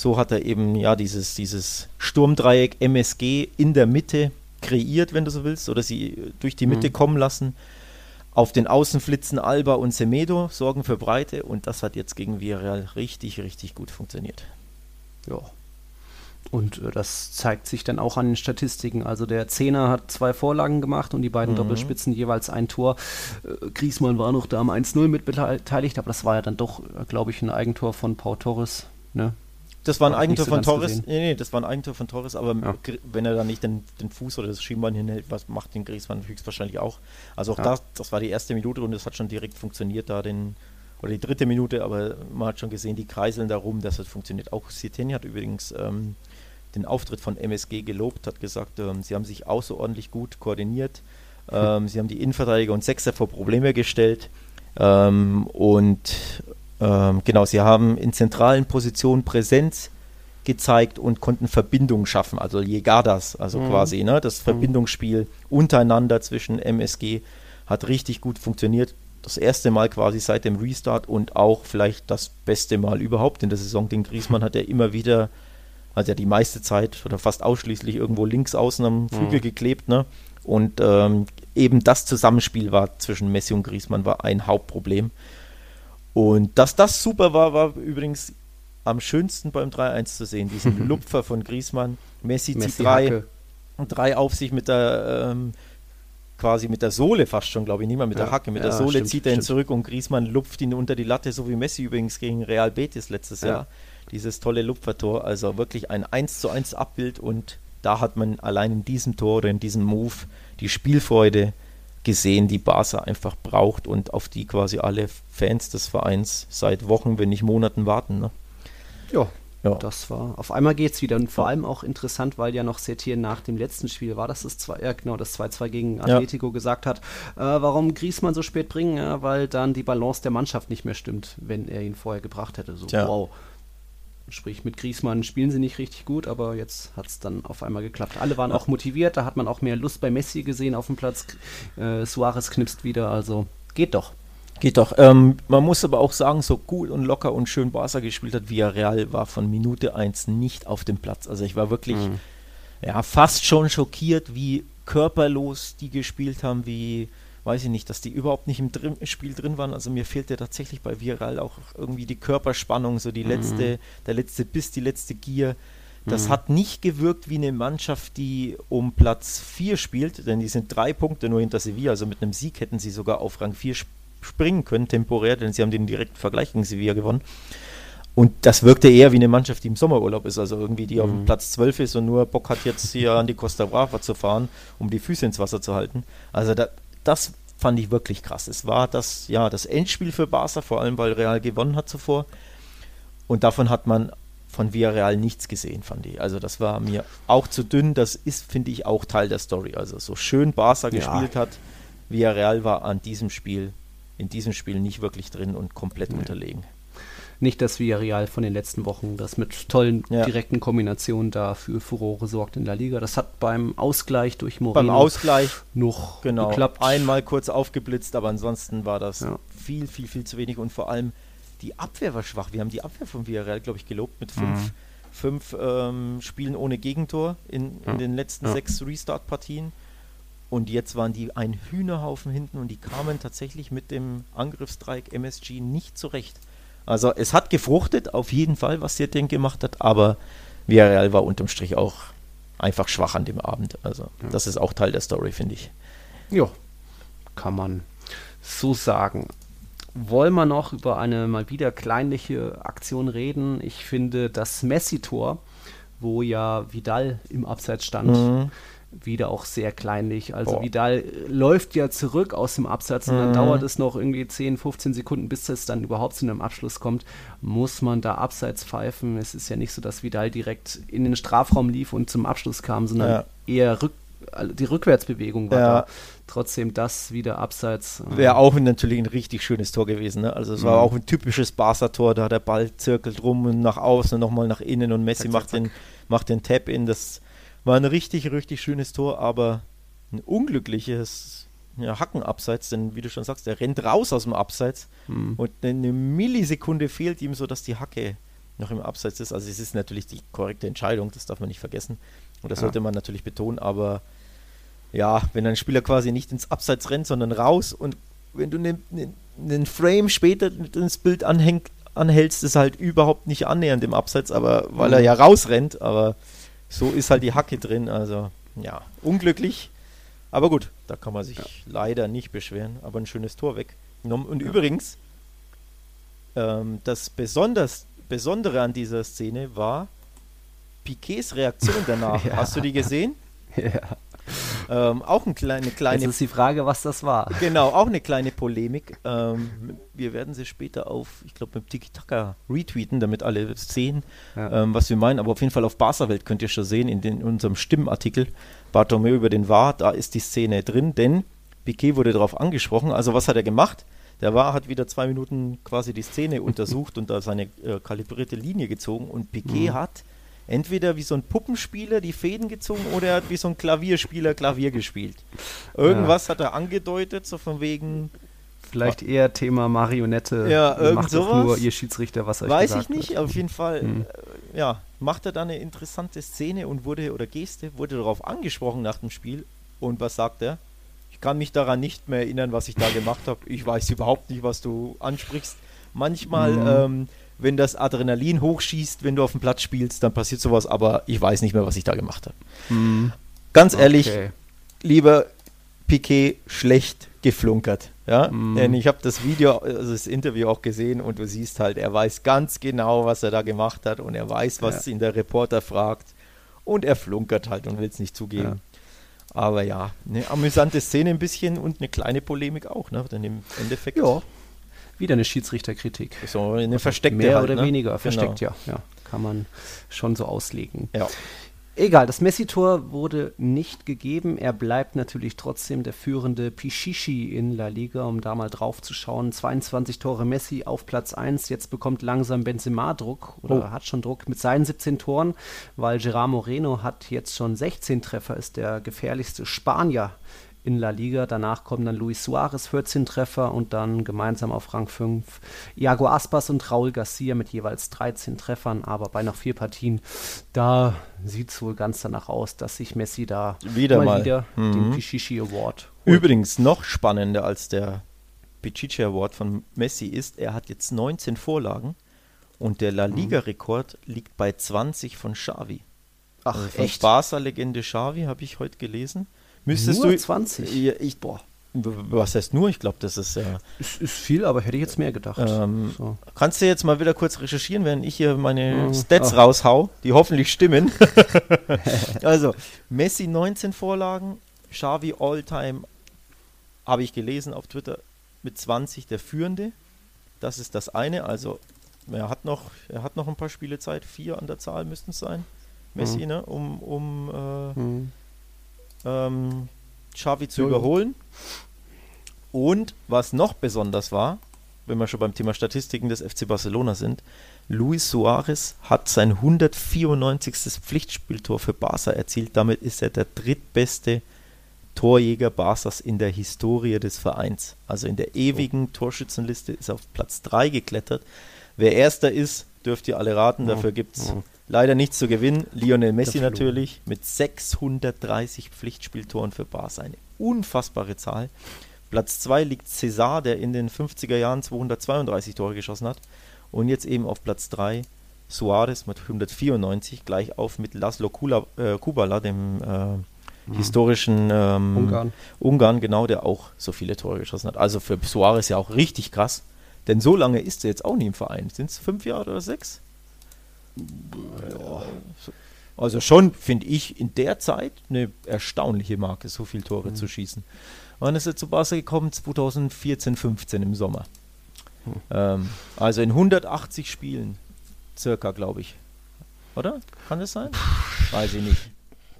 So hat er eben ja dieses, dieses Sturmdreieck MSG in der Mitte kreiert, wenn du so willst, oder sie durch die Mitte mhm. kommen lassen. Auf den Außenflitzen Alba und Semedo sorgen für Breite und das hat jetzt gegen Villarreal richtig, richtig gut funktioniert. Ja. Und äh, das zeigt sich dann auch an den Statistiken. Also der Zehner hat zwei Vorlagen gemacht und die beiden mhm. Doppelspitzen jeweils ein Tor. Äh, Griesmann war noch da am 1-0 mit beteiligt, aber das war ja dann doch, äh, glaube ich, ein Eigentor von Pau Torres. Ne? Das war ein Eigentor so von Torres. Nee, nee, das war ein Eigentor von Torres, aber ja. wenn er dann nicht den, den Fuß oder das Schienbein hinhält, was macht den Griezmann höchstwahrscheinlich auch. Also auch ja. das, das war die erste Minute und das hat schon direkt funktioniert da den oder die dritte Minute, aber man hat schon gesehen, die kreiseln da rum, dass es funktioniert. Auch Siteni hat übrigens ähm, den Auftritt von MSG gelobt, hat gesagt, ähm, sie haben sich außerordentlich gut koordiniert, ähm, sie haben die Innenverteidiger und Sechser vor Probleme gestellt ähm, und ähm, genau, sie haben in zentralen Positionen Präsenz gezeigt und konnten Verbindungen schaffen, also Llegadas, also mhm. quasi, ne, das mhm. Verbindungsspiel untereinander zwischen MSG hat richtig gut funktioniert. Das erste Mal quasi seit dem Restart und auch vielleicht das beste Mal überhaupt in der Saison. Den Griesmann hat er immer wieder, also ja die meiste Zeit oder fast ausschließlich irgendwo links außen am Flügel mhm. geklebt, ne? Und ähm, eben das Zusammenspiel war zwischen Messi und Griesmann war ein Hauptproblem. Und dass das super war, war übrigens am schönsten beim 3-1 zu sehen. Diesen Lupfer von Griesmann. Messi, Messi zieht drei, drei auf sich mit der ähm, quasi mit der Sohle fast schon, glaube ich, nicht mal mit ja, der Hacke. Mit ja, der Sohle stimmt, zieht er ihn stimmt. zurück und Griesmann lupft ihn unter die Latte, so wie Messi übrigens gegen Real Betis letztes ja. Jahr. dieses tolle Lupfertor. Also wirklich ein 1 zu 1 Abbild und da hat man allein in diesem Tor oder in diesem Move die Spielfreude gesehen, die Barca einfach braucht und auf die quasi alle Fans des Vereins seit Wochen, wenn nicht Monaten warten. Ne? Ja, ja. Das war, auf einmal geht es wieder und vor allem auch interessant, weil ja noch Setien nach dem letzten Spiel war, dass das 2, ja, genau, das 2-2 gegen Atletico ja. gesagt hat, äh, warum Griesmann so spät bringen, ja, weil dann die Balance der Mannschaft nicht mehr stimmt, wenn er ihn vorher gebracht hätte. So, wow. Sprich, mit Griesmann spielen sie nicht richtig gut, aber jetzt hat es dann auf einmal geklappt. Alle waren auch motiviert, da hat man auch mehr Lust bei Messi gesehen auf dem Platz. Äh, Suarez knipst wieder, also geht doch. Geht doch. Ähm, man muss aber auch sagen, so cool und locker und schön Barca gespielt hat, Villarreal war von Minute 1 nicht auf dem Platz. Also ich war wirklich mhm. ja, fast schon schockiert, wie körperlos die gespielt haben, wie, weiß ich nicht, dass die überhaupt nicht im drin, Spiel drin waren. Also mir fehlte tatsächlich bei Villarreal auch irgendwie die Körperspannung, so die mhm. letzte, der letzte Biss, die letzte Gier. Das mhm. hat nicht gewirkt wie eine Mannschaft, die um Platz 4 spielt, denn die sind drei Punkte nur hinter Sevilla. Also mit einem Sieg hätten sie sogar auf Rang 4 spielen springen können, temporär, denn sie haben den direkten Vergleich gegen Sevilla gewonnen. Und das wirkte eher wie eine Mannschaft, die im Sommerurlaub ist, also irgendwie die mhm. auf Platz 12 ist und nur Bock hat, jetzt hier an die Costa Brava zu fahren, um die Füße ins Wasser zu halten. Also da, das fand ich wirklich krass. Es war das, ja, das Endspiel für Barca, vor allem weil Real gewonnen hat zuvor. Und davon hat man von Villarreal nichts gesehen, fand ich. Also das war mir auch zu dünn. Das ist, finde ich, auch Teil der Story. Also so schön Barca ja. gespielt hat, Villarreal war an diesem Spiel in diesem Spiel nicht wirklich drin und komplett nee. unterlegen. Nicht das Villarreal von den letzten Wochen, das mit tollen ja. direkten Kombinationen da für Furore sorgt in der Liga. Das hat beim Ausgleich durch Moreno beim Ausgleich noch genau, geklappt. Einmal kurz aufgeblitzt, aber ansonsten war das ja. viel, viel, viel zu wenig und vor allem die Abwehr war schwach. Wir haben die Abwehr von Villarreal, glaube ich, gelobt mit fünf, mhm. fünf ähm, Spielen ohne Gegentor in, in ja. den letzten sechs Restart-Partien. Und jetzt waren die ein Hühnerhaufen hinten und die kamen tatsächlich mit dem Angriffsdreieck MSG nicht zurecht. Also es hat gefruchtet, auf jeden Fall, was Setien gemacht hat, aber Villarreal war unterm Strich auch einfach schwach an dem Abend. Also ja. das ist auch Teil der Story, finde ich. Ja, kann man so sagen. Wollen wir noch über eine mal wieder kleinliche Aktion reden? Ich finde das Messi-Tor, wo ja Vidal im Abseits stand, mhm wieder auch sehr kleinlich. Also Boah. Vidal läuft ja zurück aus dem Absatz und dann mhm. dauert es noch irgendwie 10, 15 Sekunden, bis es dann überhaupt zu einem Abschluss kommt. Muss man da abseits pfeifen? Es ist ja nicht so, dass Vidal direkt in den Strafraum lief und zum Abschluss kam, sondern ja. eher rück, die Rückwärtsbewegung war ja. da. Trotzdem das wieder abseits. Äh, Wäre auch natürlich ein richtig schönes Tor gewesen. Ne? Also es war mhm. auch ein typisches Barca-Tor, da der Ball zirkelt rum und nach außen und nochmal nach innen und Messi zack, macht, zack. Den, macht den Tap-In. Das war ein richtig, richtig schönes Tor, aber ein unglückliches ja, Hackenabseits, denn wie du schon sagst, der rennt raus aus dem Abseits hm. und eine Millisekunde fehlt ihm, sodass die Hacke noch im Abseits ist. Also es ist natürlich die korrekte Entscheidung, das darf man nicht vergessen. Und das ja. sollte man natürlich betonen, aber ja, wenn ein Spieler quasi nicht ins Abseits rennt, sondern raus und wenn du einen ne, ne Frame später ins Bild anhängt, anhältst, ist halt überhaupt nicht annähernd im Abseits, aber weil er hm. ja rausrennt, aber so ist halt die Hacke drin. Also ja, unglücklich. Aber gut, da kann man sich ja. leider nicht beschweren. Aber ein schönes Tor weg. Und ja. übrigens, ähm, das besonders, Besondere an dieser Szene war Piquets Reaktion danach. ja. Hast du die gesehen? Ja. Ähm, auch eine kleine, kleine. Jetzt ist die Frage, was das war. Genau, auch eine kleine Polemik. Ähm, wir werden sie später auf, ich glaube, mit Tiki-Taka retweeten, damit alle sehen, ja. ähm, was wir meinen. Aber auf jeden Fall auf Barca-Welt könnt ihr schon sehen, in, den, in unserem Stimmartikel Bartomeu über den War, da ist die Szene drin, denn Piquet wurde darauf angesprochen. Also, was hat er gemacht? Der war, hat wieder zwei Minuten quasi die Szene untersucht und da seine äh, kalibrierte Linie gezogen und Piquet mhm. hat entweder wie so ein Puppenspieler die Fäden gezogen oder er hat wie so ein Klavierspieler Klavier gespielt. Irgendwas ja. hat er angedeutet, so von wegen. Vielleicht eher Thema Marionette. Ja, irgend macht sowas. nur ihr Schiedsrichter, was er Weiß ich nicht, wird. auf jeden Fall. Hm. Äh, ja, macht er da eine interessante Szene und wurde, oder Geste, wurde darauf angesprochen nach dem Spiel. Und was sagt er? Ich kann mich daran nicht mehr erinnern, was ich da gemacht habe. Ich weiß überhaupt nicht, was du ansprichst. Manchmal mhm. ähm, wenn das Adrenalin hochschießt, wenn du auf dem Platz spielst, dann passiert sowas, aber ich weiß nicht mehr, was ich da gemacht habe. Mhm. Ganz ehrlich, okay. lieber Piquet schlecht geflunkert. Ja? Mm. Denn ich habe das Video, also das Interview auch gesehen und du siehst halt, er weiß ganz genau, was er da gemacht hat und er weiß, was ja. ihn der Reporter fragt und er flunkert halt und will es nicht zugeben. Ja. Aber ja, eine amüsante Szene ein bisschen und eine kleine Polemik auch, ne? Denn im Endeffekt. Ja. Wieder eine Schiedsrichterkritik. So eine versteckte. Mehr halt, oder ne? weniger, versteckt, genau. ja. ja. Kann man schon so auslegen. Ja. Egal, das Messi-Tor wurde nicht gegeben. Er bleibt natürlich trotzdem der führende Pichichi in La Liga, um da mal drauf zu schauen. 22 Tore Messi auf Platz 1. Jetzt bekommt langsam Benzema Druck oder oh. hat schon Druck mit seinen 17 Toren, weil Gerard Moreno hat jetzt schon 16 Treffer, ist der gefährlichste Spanier in La Liga. Danach kommen dann Luis Suarez 14 Treffer und dann gemeinsam auf Rang 5 Iago Aspas und Raul Garcia mit jeweils 13 Treffern. Aber bei noch vier Partien, da sieht es wohl ganz danach aus, dass sich Messi da wieder mal, mal. wieder mhm. den Pichichi Award holt. Übrigens noch spannender als der Pichichi Award von Messi ist, er hat jetzt 19 Vorlagen und der La mhm. Liga-Rekord liegt bei 20 von Xavi. Ach, also von echt? Barca-Legende Xavi habe ich heute gelesen. Müsstest nur du 20? Ja, ich, boah. Was heißt nur? Ich glaube, das ist ja. Ist, ist, viel, aber hätte ich jetzt mehr gedacht. Ähm, so. Kannst du jetzt mal wieder kurz recherchieren, während ich hier meine mhm. Stats oh. raushau, die hoffentlich stimmen? also, Messi 19 Vorlagen, Xavi Alltime habe ich gelesen auf Twitter mit 20 der Führende. Das ist das eine. Also, er hat noch, er hat noch ein paar Spiele Zeit. Vier an der Zahl müssten es sein. Messi, mhm. ne? Um, um äh, mhm ähm, Xavi zu überholen. Und was noch besonders war, wenn wir schon beim Thema Statistiken des FC Barcelona sind, Luis Suarez hat sein 194. Pflichtspieltor für Barca erzielt. Damit ist er der drittbeste Torjäger Barças in der Historie des Vereins. Also in der ewigen. Torschützenliste ist er auf Platz 3 geklettert. Wer erster ist, dürft ihr alle raten. Dafür gibt es oh. Leider nichts zu gewinnen. Lionel Messi natürlich mit 630 Pflichtspieltoren für Barca. Eine unfassbare Zahl. Platz 2 liegt César, der in den 50er Jahren 232 Tore geschossen hat. Und jetzt eben auf Platz 3 Suarez mit 194, gleich auf mit Laszlo Kula, äh, Kubala, dem äh, mhm. historischen ähm, Ungarn. Ungarn, genau, der auch so viele Tore geschossen hat. Also für Suarez ja auch richtig krass. Denn so lange ist er jetzt auch nie im Verein. Sind es fünf Jahre oder sechs? Ja. Also schon, finde ich, in der Zeit eine erstaunliche Marke, so viele Tore mhm. zu schießen. Wann ist er zu Barca gekommen? 2014, 15 im Sommer. Mhm. Ähm, also in 180 Spielen, circa, glaube ich. Oder? Kann das sein? Weiß ich nicht.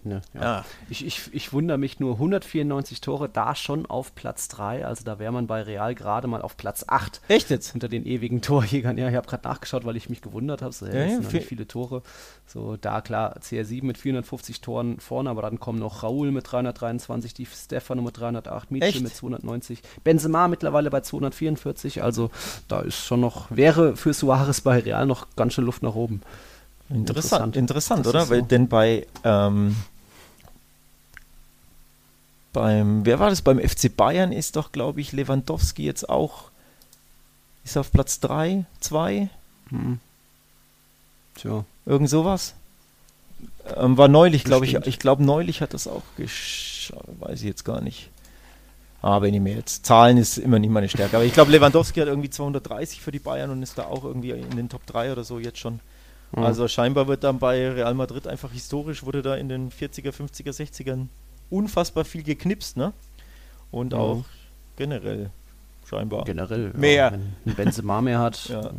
Ne, ja. ja. Ich, ich, ich wundere mich nur, 194 Tore, da schon auf Platz 3. Also da wäre man bei Real gerade mal auf Platz 8. Echt jetzt? Unter den ewigen Torjägern. Ja, ich habe gerade nachgeschaut, weil ich mich gewundert habe. So, ja, ja, viel. viele Tore. So, da klar, CR7 mit 450 Toren vorne, aber dann kommen noch Raul mit 323, die Stefano mit 308, Mietze mit 290, Benzema mittlerweile bei 244. Also da ist schon noch, wäre für Suarez bei Real noch ganz schön Luft nach oben. Interessant, interessant, oder? So. Weil, denn bei ähm, beim, wer war das? Beim FC Bayern ist doch, glaube ich, Lewandowski jetzt auch, ist auf Platz 3, 2. Hm. Tja. Irgend sowas. Ähm, war neulich, glaube ich, ich glaube neulich hat das auch geschaut, weiß ich jetzt gar nicht. Aber wenn ich mir jetzt Zahlen ist immer nicht meine Stärke. Aber ich glaube, Lewandowski hat irgendwie 230 für die Bayern und ist da auch irgendwie in den Top 3 oder so jetzt schon. Mhm. Also scheinbar wird dann bei Real Madrid einfach historisch, wurde da in den 40er, 50er, 60ern unfassbar viel geknipst, ne? Und mhm. auch generell scheinbar. Generell. Mehr. Ja, wenn Benzema mehr hat. ja.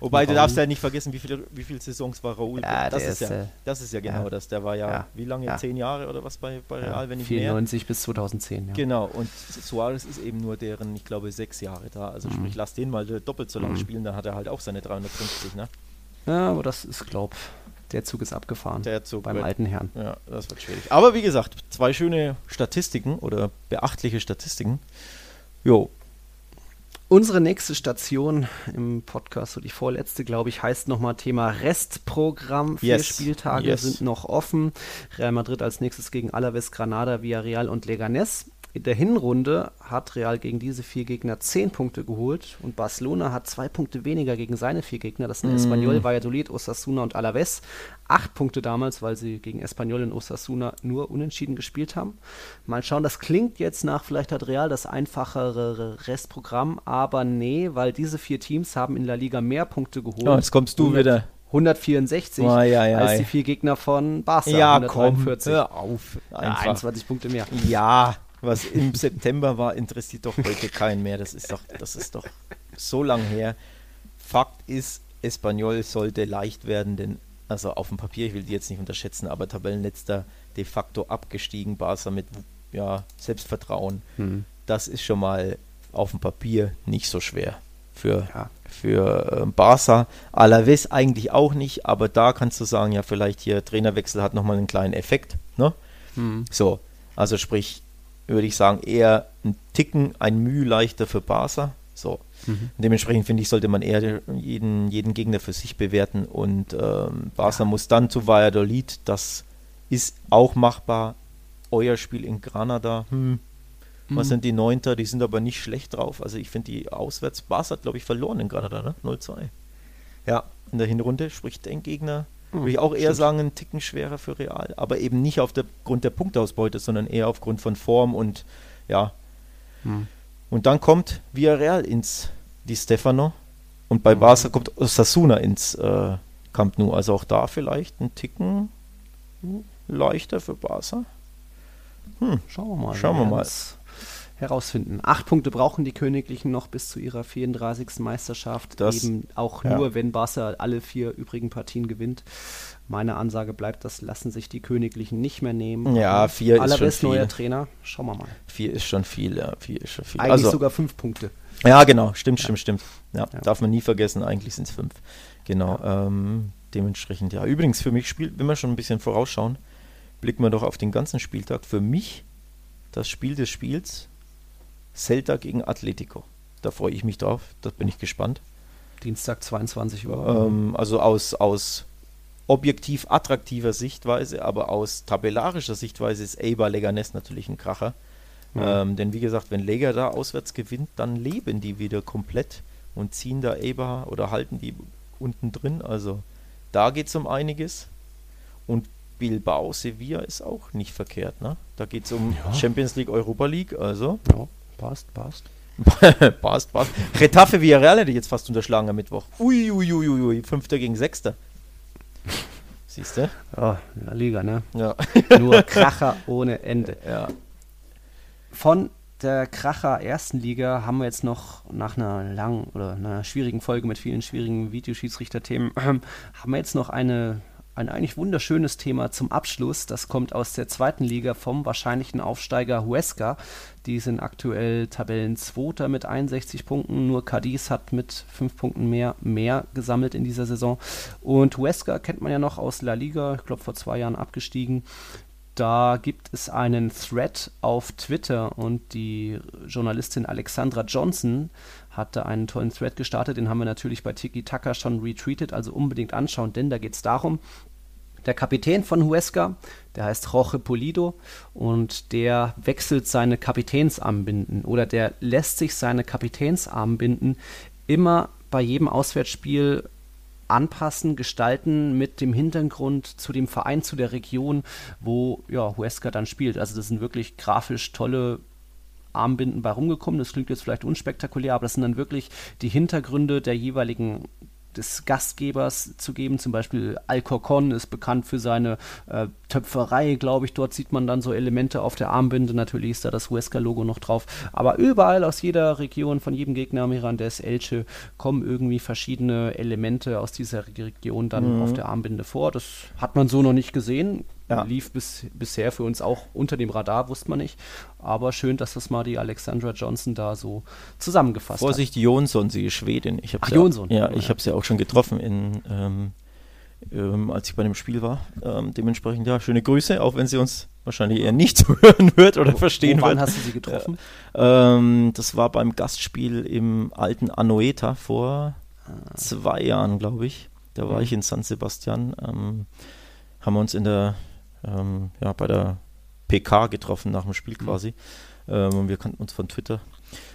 Wobei, du darfst ja nicht vergessen, wie viele, wie viele Saisons war Raúl. Ja, das, ist, ist ja, das ist ja genau das. Der war ja, wie lange? Zehn Jahre oder was bei, bei Real, wenn ich 94 mehr. bis 2010, ja. Genau, und Suarez ist eben nur deren, ich glaube, sechs Jahre da. Also mhm. sprich, lass den mal doppelt so lang mhm. spielen, dann hat er halt auch seine 350, ne? Ja, aber das ist, glaub, der Zug ist abgefahren. Der Zug beim alten Herrn. Ja, das wird schwierig. Aber wie gesagt, zwei schöne Statistiken oder beachtliche Statistiken. Jo. Unsere nächste Station im Podcast, so die vorletzte, glaube ich, heißt nochmal Thema Restprogramm. Vier yes. Spieltage yes. sind noch offen. Real Madrid als nächstes gegen Alaves, Granada, Villarreal und Leganés. In der Hinrunde hat Real gegen diese vier Gegner zehn Punkte geholt und Barcelona hat zwei Punkte weniger gegen seine vier Gegner. Das sind mm. Espanyol, Valladolid, Osasuna und Alaves. Acht Punkte damals, weil sie gegen Espanyol und Osasuna nur unentschieden gespielt haben. Mal schauen, das klingt jetzt nach, vielleicht hat Real das einfachere Restprogramm, aber nee, weil diese vier Teams haben in La Liga mehr Punkte geholt. Oh, jetzt kommst du 100, wieder. 164 oh, ja, ja, als die vier Gegner von Barca. Ja, 143. komm, hör auf. Ja, 21 Punkte mehr. Ja, was im September war, interessiert doch heute keinen mehr. Das ist doch, das ist doch so lang her. Fakt ist, Espanyol sollte leicht werden, denn also auf dem Papier, ich will die jetzt nicht unterschätzen, aber Tabellenletzter de facto abgestiegen, Barca mit ja, Selbstvertrauen. Hm. Das ist schon mal auf dem Papier nicht so schwer für, ja. für äh, Barca. Alaves eigentlich auch nicht, aber da kannst du sagen, ja, vielleicht hier Trainerwechsel hat nochmal einen kleinen Effekt. Ne? Hm. So, also sprich, würde ich sagen, eher ein Ticken, ein Mühe leichter für Barca. So. Mhm. Dementsprechend finde ich, sollte man eher jeden, jeden Gegner für sich bewerten und ähm, Barca ja. muss dann zu Valladolid. Das ist auch machbar. Euer Spiel in Granada. Hm. Was mhm. sind die Neunter? Die sind aber nicht schlecht drauf. Also ich finde die auswärts. Barca hat, glaube ich, verloren in Granada, ne? 0-2. Ja, in der Hinrunde spricht ein Gegner Würde ich auch eher stimmt. sagen, einen Ticken schwerer für Real, aber eben nicht aufgrund der Punktausbeute, sondern eher aufgrund von Form und ja. Hm. Und dann kommt Villarreal ins Di Stefano und bei hm. Barca kommt Osasuna ins äh, Camp Nou. Also auch da vielleicht ein Ticken leichter für Barca. Hm. Schauen wir mal. Schauen wir mal herausfinden. Acht Punkte brauchen die Königlichen noch bis zu ihrer 34. Meisterschaft. Das, Eben auch ja. nur, wenn Barca alle vier übrigen Partien gewinnt. Meine Ansage bleibt, das lassen sich die Königlichen nicht mehr nehmen. Ja, vier ist schon viel. neuer Trainer. Schauen wir mal. Vier ist schon viel, ja. Vier ist schon viel. Eigentlich also, sogar fünf Punkte. Ja, genau. Stimmt, ja. stimmt, stimmt. Ja, ja, darf man nie vergessen. Eigentlich sind es fünf. Genau. Ähm, dementsprechend, ja. Übrigens, für mich spielt, wenn wir schon ein bisschen vorausschauen, blicken wir doch auf den ganzen Spieltag. Für mich das Spiel des Spiels Celta gegen Atletico. Da freue ich mich drauf, da bin ich gespannt. Dienstag 22 Uhr. Ähm, also aus, aus objektiv attraktiver Sichtweise, aber aus tabellarischer Sichtweise ist Eibar Leganes natürlich ein Kracher. Mhm. Ähm, denn wie gesagt, wenn Lega da auswärts gewinnt, dann leben die wieder komplett und ziehen da Eibar oder halten die unten drin. Also da geht es um einiges. Und Bilbao Sevilla ist auch nicht verkehrt. Ne? Da geht es um ja. Champions League, Europa League. Also ja. Passt, passt. passt, passt. Retafe Villarreal hätte ich jetzt fast unterschlagen am Mittwoch. Uiuiuiui, ui, ui, ui. Fünfter gegen Sechster. Siehst du? Ja, in der Liga, ne? Ja. Nur Kracher ohne Ende. Ja. Von der Kracher ersten Liga haben wir jetzt noch nach einer langen oder einer schwierigen Folge mit vielen schwierigen Videoschiedsrichterthemen, haben wir jetzt noch eine ein eigentlich wunderschönes Thema zum Abschluss. Das kommt aus der zweiten Liga vom wahrscheinlichen Aufsteiger Huesca. Die sind aktuell Tabellenzweiter mit 61 Punkten. Nur Cadiz hat mit 5 Punkten mehr, mehr gesammelt in dieser Saison. Und Huesca kennt man ja noch aus La Liga, ich glaube vor zwei Jahren abgestiegen. Da gibt es einen Thread auf Twitter und die Journalistin Alexandra Johnson hatte einen tollen Thread gestartet. Den haben wir natürlich bei Tiki Taka schon retweetet, also unbedingt anschauen, denn da geht es darum, der Kapitän von Huesca, der heißt Jorge Polido und der wechselt seine Kapitänsarmbinden oder der lässt sich seine Kapitänsarmbinden immer bei jedem Auswärtsspiel anpassen, gestalten mit dem Hintergrund zu dem Verein, zu der Region, wo ja, Huesca dann spielt. Also das sind wirklich grafisch tolle Armbinden bei rumgekommen. Das klingt jetzt vielleicht unspektakulär, aber das sind dann wirklich die Hintergründe der jeweiligen des Gastgebers zu geben. Zum Beispiel Alcorcon ist bekannt für seine äh, Töpferei, glaube ich. Dort sieht man dann so Elemente auf der Armbinde. Natürlich ist da das Huesca-Logo noch drauf. Aber überall aus jeder Region, von jedem Gegner Mirandes, Elche, kommen irgendwie verschiedene Elemente aus dieser Region dann mhm. auf der Armbinde vor. Das hat man so noch nicht gesehen. Ja. Lief bis, bisher für uns auch unter dem Radar, wusste man nicht. Aber schön, dass das mal die Alexandra Johnson da so zusammengefasst Vorsicht, hat. Vorsicht, Jonsson, sie ist Schwedin. Ich Ach, ja, Jonsson. Ja, ich habe sie ja auch schon getroffen, in, ähm, ähm, als ich bei dem Spiel war. Ähm, dementsprechend, ja, schöne Grüße, auch wenn sie uns wahrscheinlich eher nicht zuhören wird oder wo, verstehen wo wird. Wann hast du sie getroffen? Ja, das war beim Gastspiel im alten Anoeta vor ah. zwei Jahren, glaube ich. Da war mhm. ich in San Sebastian. Ähm, haben wir uns in der ähm, ja, bei der PK getroffen nach dem Spiel mhm. quasi. Ähm, wir kannten uns von Twitter.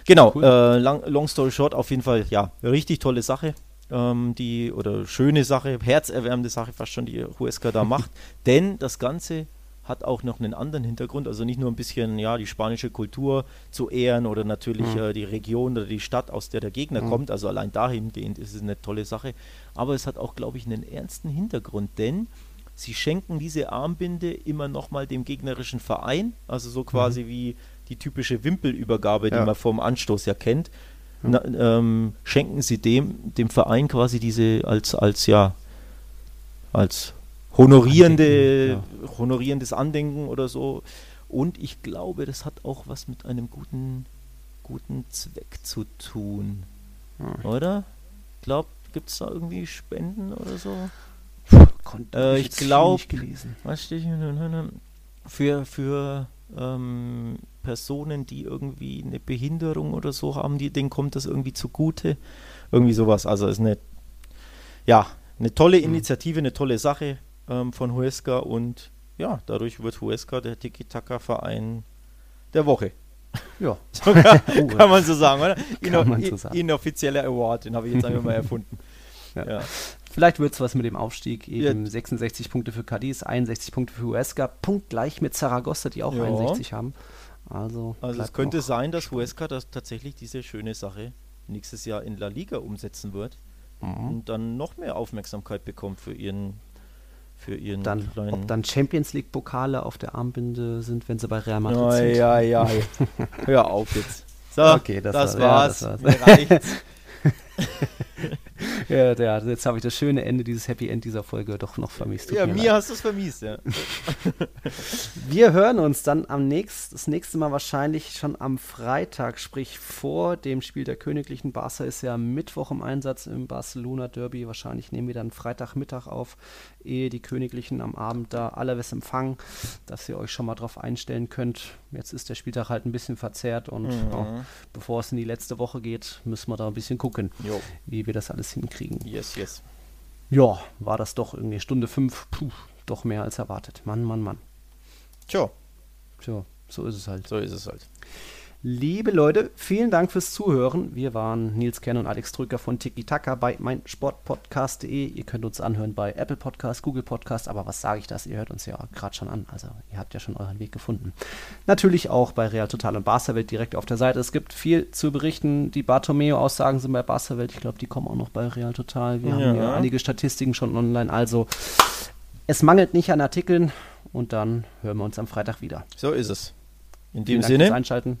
Genau, cool. äh, long, long story short, auf jeden Fall, ja, richtig tolle Sache ähm, die oder schöne Sache, herzerwärmende Sache fast schon, die Huesca da macht. Denn das Ganze hat auch noch einen anderen Hintergrund, also nicht nur ein bisschen ja die spanische Kultur zu ehren oder natürlich mhm. äh, die Region oder die Stadt, aus der der Gegner mhm. kommt, also allein dahingehend ist es eine tolle Sache, aber es hat auch, glaube ich, einen ernsten Hintergrund, denn sie schenken diese Armbinde immer nochmal dem gegnerischen Verein, also so quasi mhm. wie die typische Wimpelübergabe, ja. die man vom Anstoß ja kennt na, ähm, schenken sie dem, dem Verein quasi diese als, als ja, als honorierende, Andenken, ja. honorierendes Andenken oder so. Und ich glaube, das hat auch was mit einem guten, guten Zweck zu tun. Hm. Oder? Ich glaube, gibt es da irgendwie Spenden oder so? Äh, ich glaube, was steht hier? Für, für ähm, Personen, die irgendwie eine Behinderung oder so haben, die, denen kommt das irgendwie zugute. Irgendwie sowas. Also ist eine, ja, eine tolle mhm. Initiative, eine tolle Sache ähm, von Huesca und ja, dadurch wird Huesca der Tiki-Taka-Verein der Woche. Ja. Oh, kann man so sagen, oder? Inno, so sagen. Inoffizieller Award, den habe ich jetzt einfach mal erfunden. Ja. ja. Vielleicht wird es was mit dem Aufstieg. Eben ja. 66 Punkte für Cadiz, 61 Punkte für Huesca, punktgleich mit Zaragoza, die auch ja. 61 haben. Also, also es könnte sein, dass Huesca das tatsächlich diese schöne Sache nächstes Jahr in La Liga umsetzen wird mhm. und dann noch mehr Aufmerksamkeit bekommt für ihren für ihren dann, kleinen ob dann Champions League Pokale auf der Armbinde sind, wenn sie bei Real Madrid oh, sind. Ja, ja, ja. Hör auf jetzt. So, okay, das, das war, war's. Ja, das war's. Ja, ja, jetzt habe ich das schöne Ende, dieses Happy End dieser Folge doch noch vermisst. Tut ja, mir, mir hast du es vermisst, ja. Wir hören uns dann am nächsten, das nächste Mal wahrscheinlich schon am Freitag, sprich vor dem Spiel der Königlichen. Barca ist ja Mittwoch im Einsatz im Barcelona Derby. Wahrscheinlich nehmen wir dann Freitagmittag auf, ehe die Königlichen am Abend da alles empfangen, dass ihr euch schon mal drauf einstellen könnt. Jetzt ist der Spieltag halt ein bisschen verzerrt und mhm. oh, bevor es in die letzte Woche geht, müssen wir da ein bisschen gucken, jo. wie wir das alles hinkriegen. Yes, yes. Ja, war das doch irgendwie Stunde fünf, puh, doch mehr als erwartet. Mann, Mann, Mann. Tja. Tja, so ist es halt. So ist es halt. Liebe Leute, vielen Dank fürs Zuhören. Wir waren Nils Kern und Alex Drücker von Tiki Taka bei meinsportpodcast.de. Ihr könnt uns anhören bei Apple Podcast, Google Podcast, aber was sage ich das? Ihr hört uns ja gerade schon an. Also ihr habt ja schon euren Weg gefunden. Natürlich auch bei Real Total und Barca Welt direkt auf der Seite. Es gibt viel zu berichten. Die Bartomeo-Aussagen sind bei Barca Welt. Ich glaube, die kommen auch noch bei Real Total. Wir ja. haben ja einige Statistiken schon online. Also es mangelt nicht an Artikeln und dann hören wir uns am Freitag wieder. So ist es. In dem Sinne. Einschalten.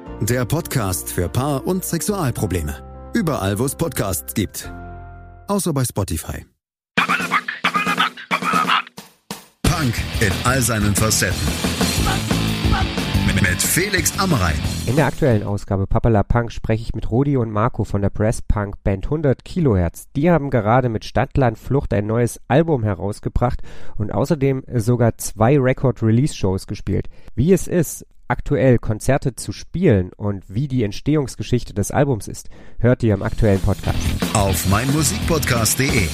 Der Podcast für Paar- und Sexualprobleme. Überall, wo es Podcasts gibt. Außer bei Spotify. Punk in all seinen Facetten. Mit Felix Amrein. In der aktuellen Ausgabe Papala Punk spreche ich mit Rudi und Marco von der Brass Punk Band 100 Kilohertz. Die haben gerade mit Stadtland Flucht ein neues Album herausgebracht und außerdem sogar zwei Record-Release-Shows gespielt. Wie es ist, aktuell Konzerte zu spielen und wie die Entstehungsgeschichte des Albums ist, hört ihr im aktuellen Podcast. Auf meinmusikpodcast.de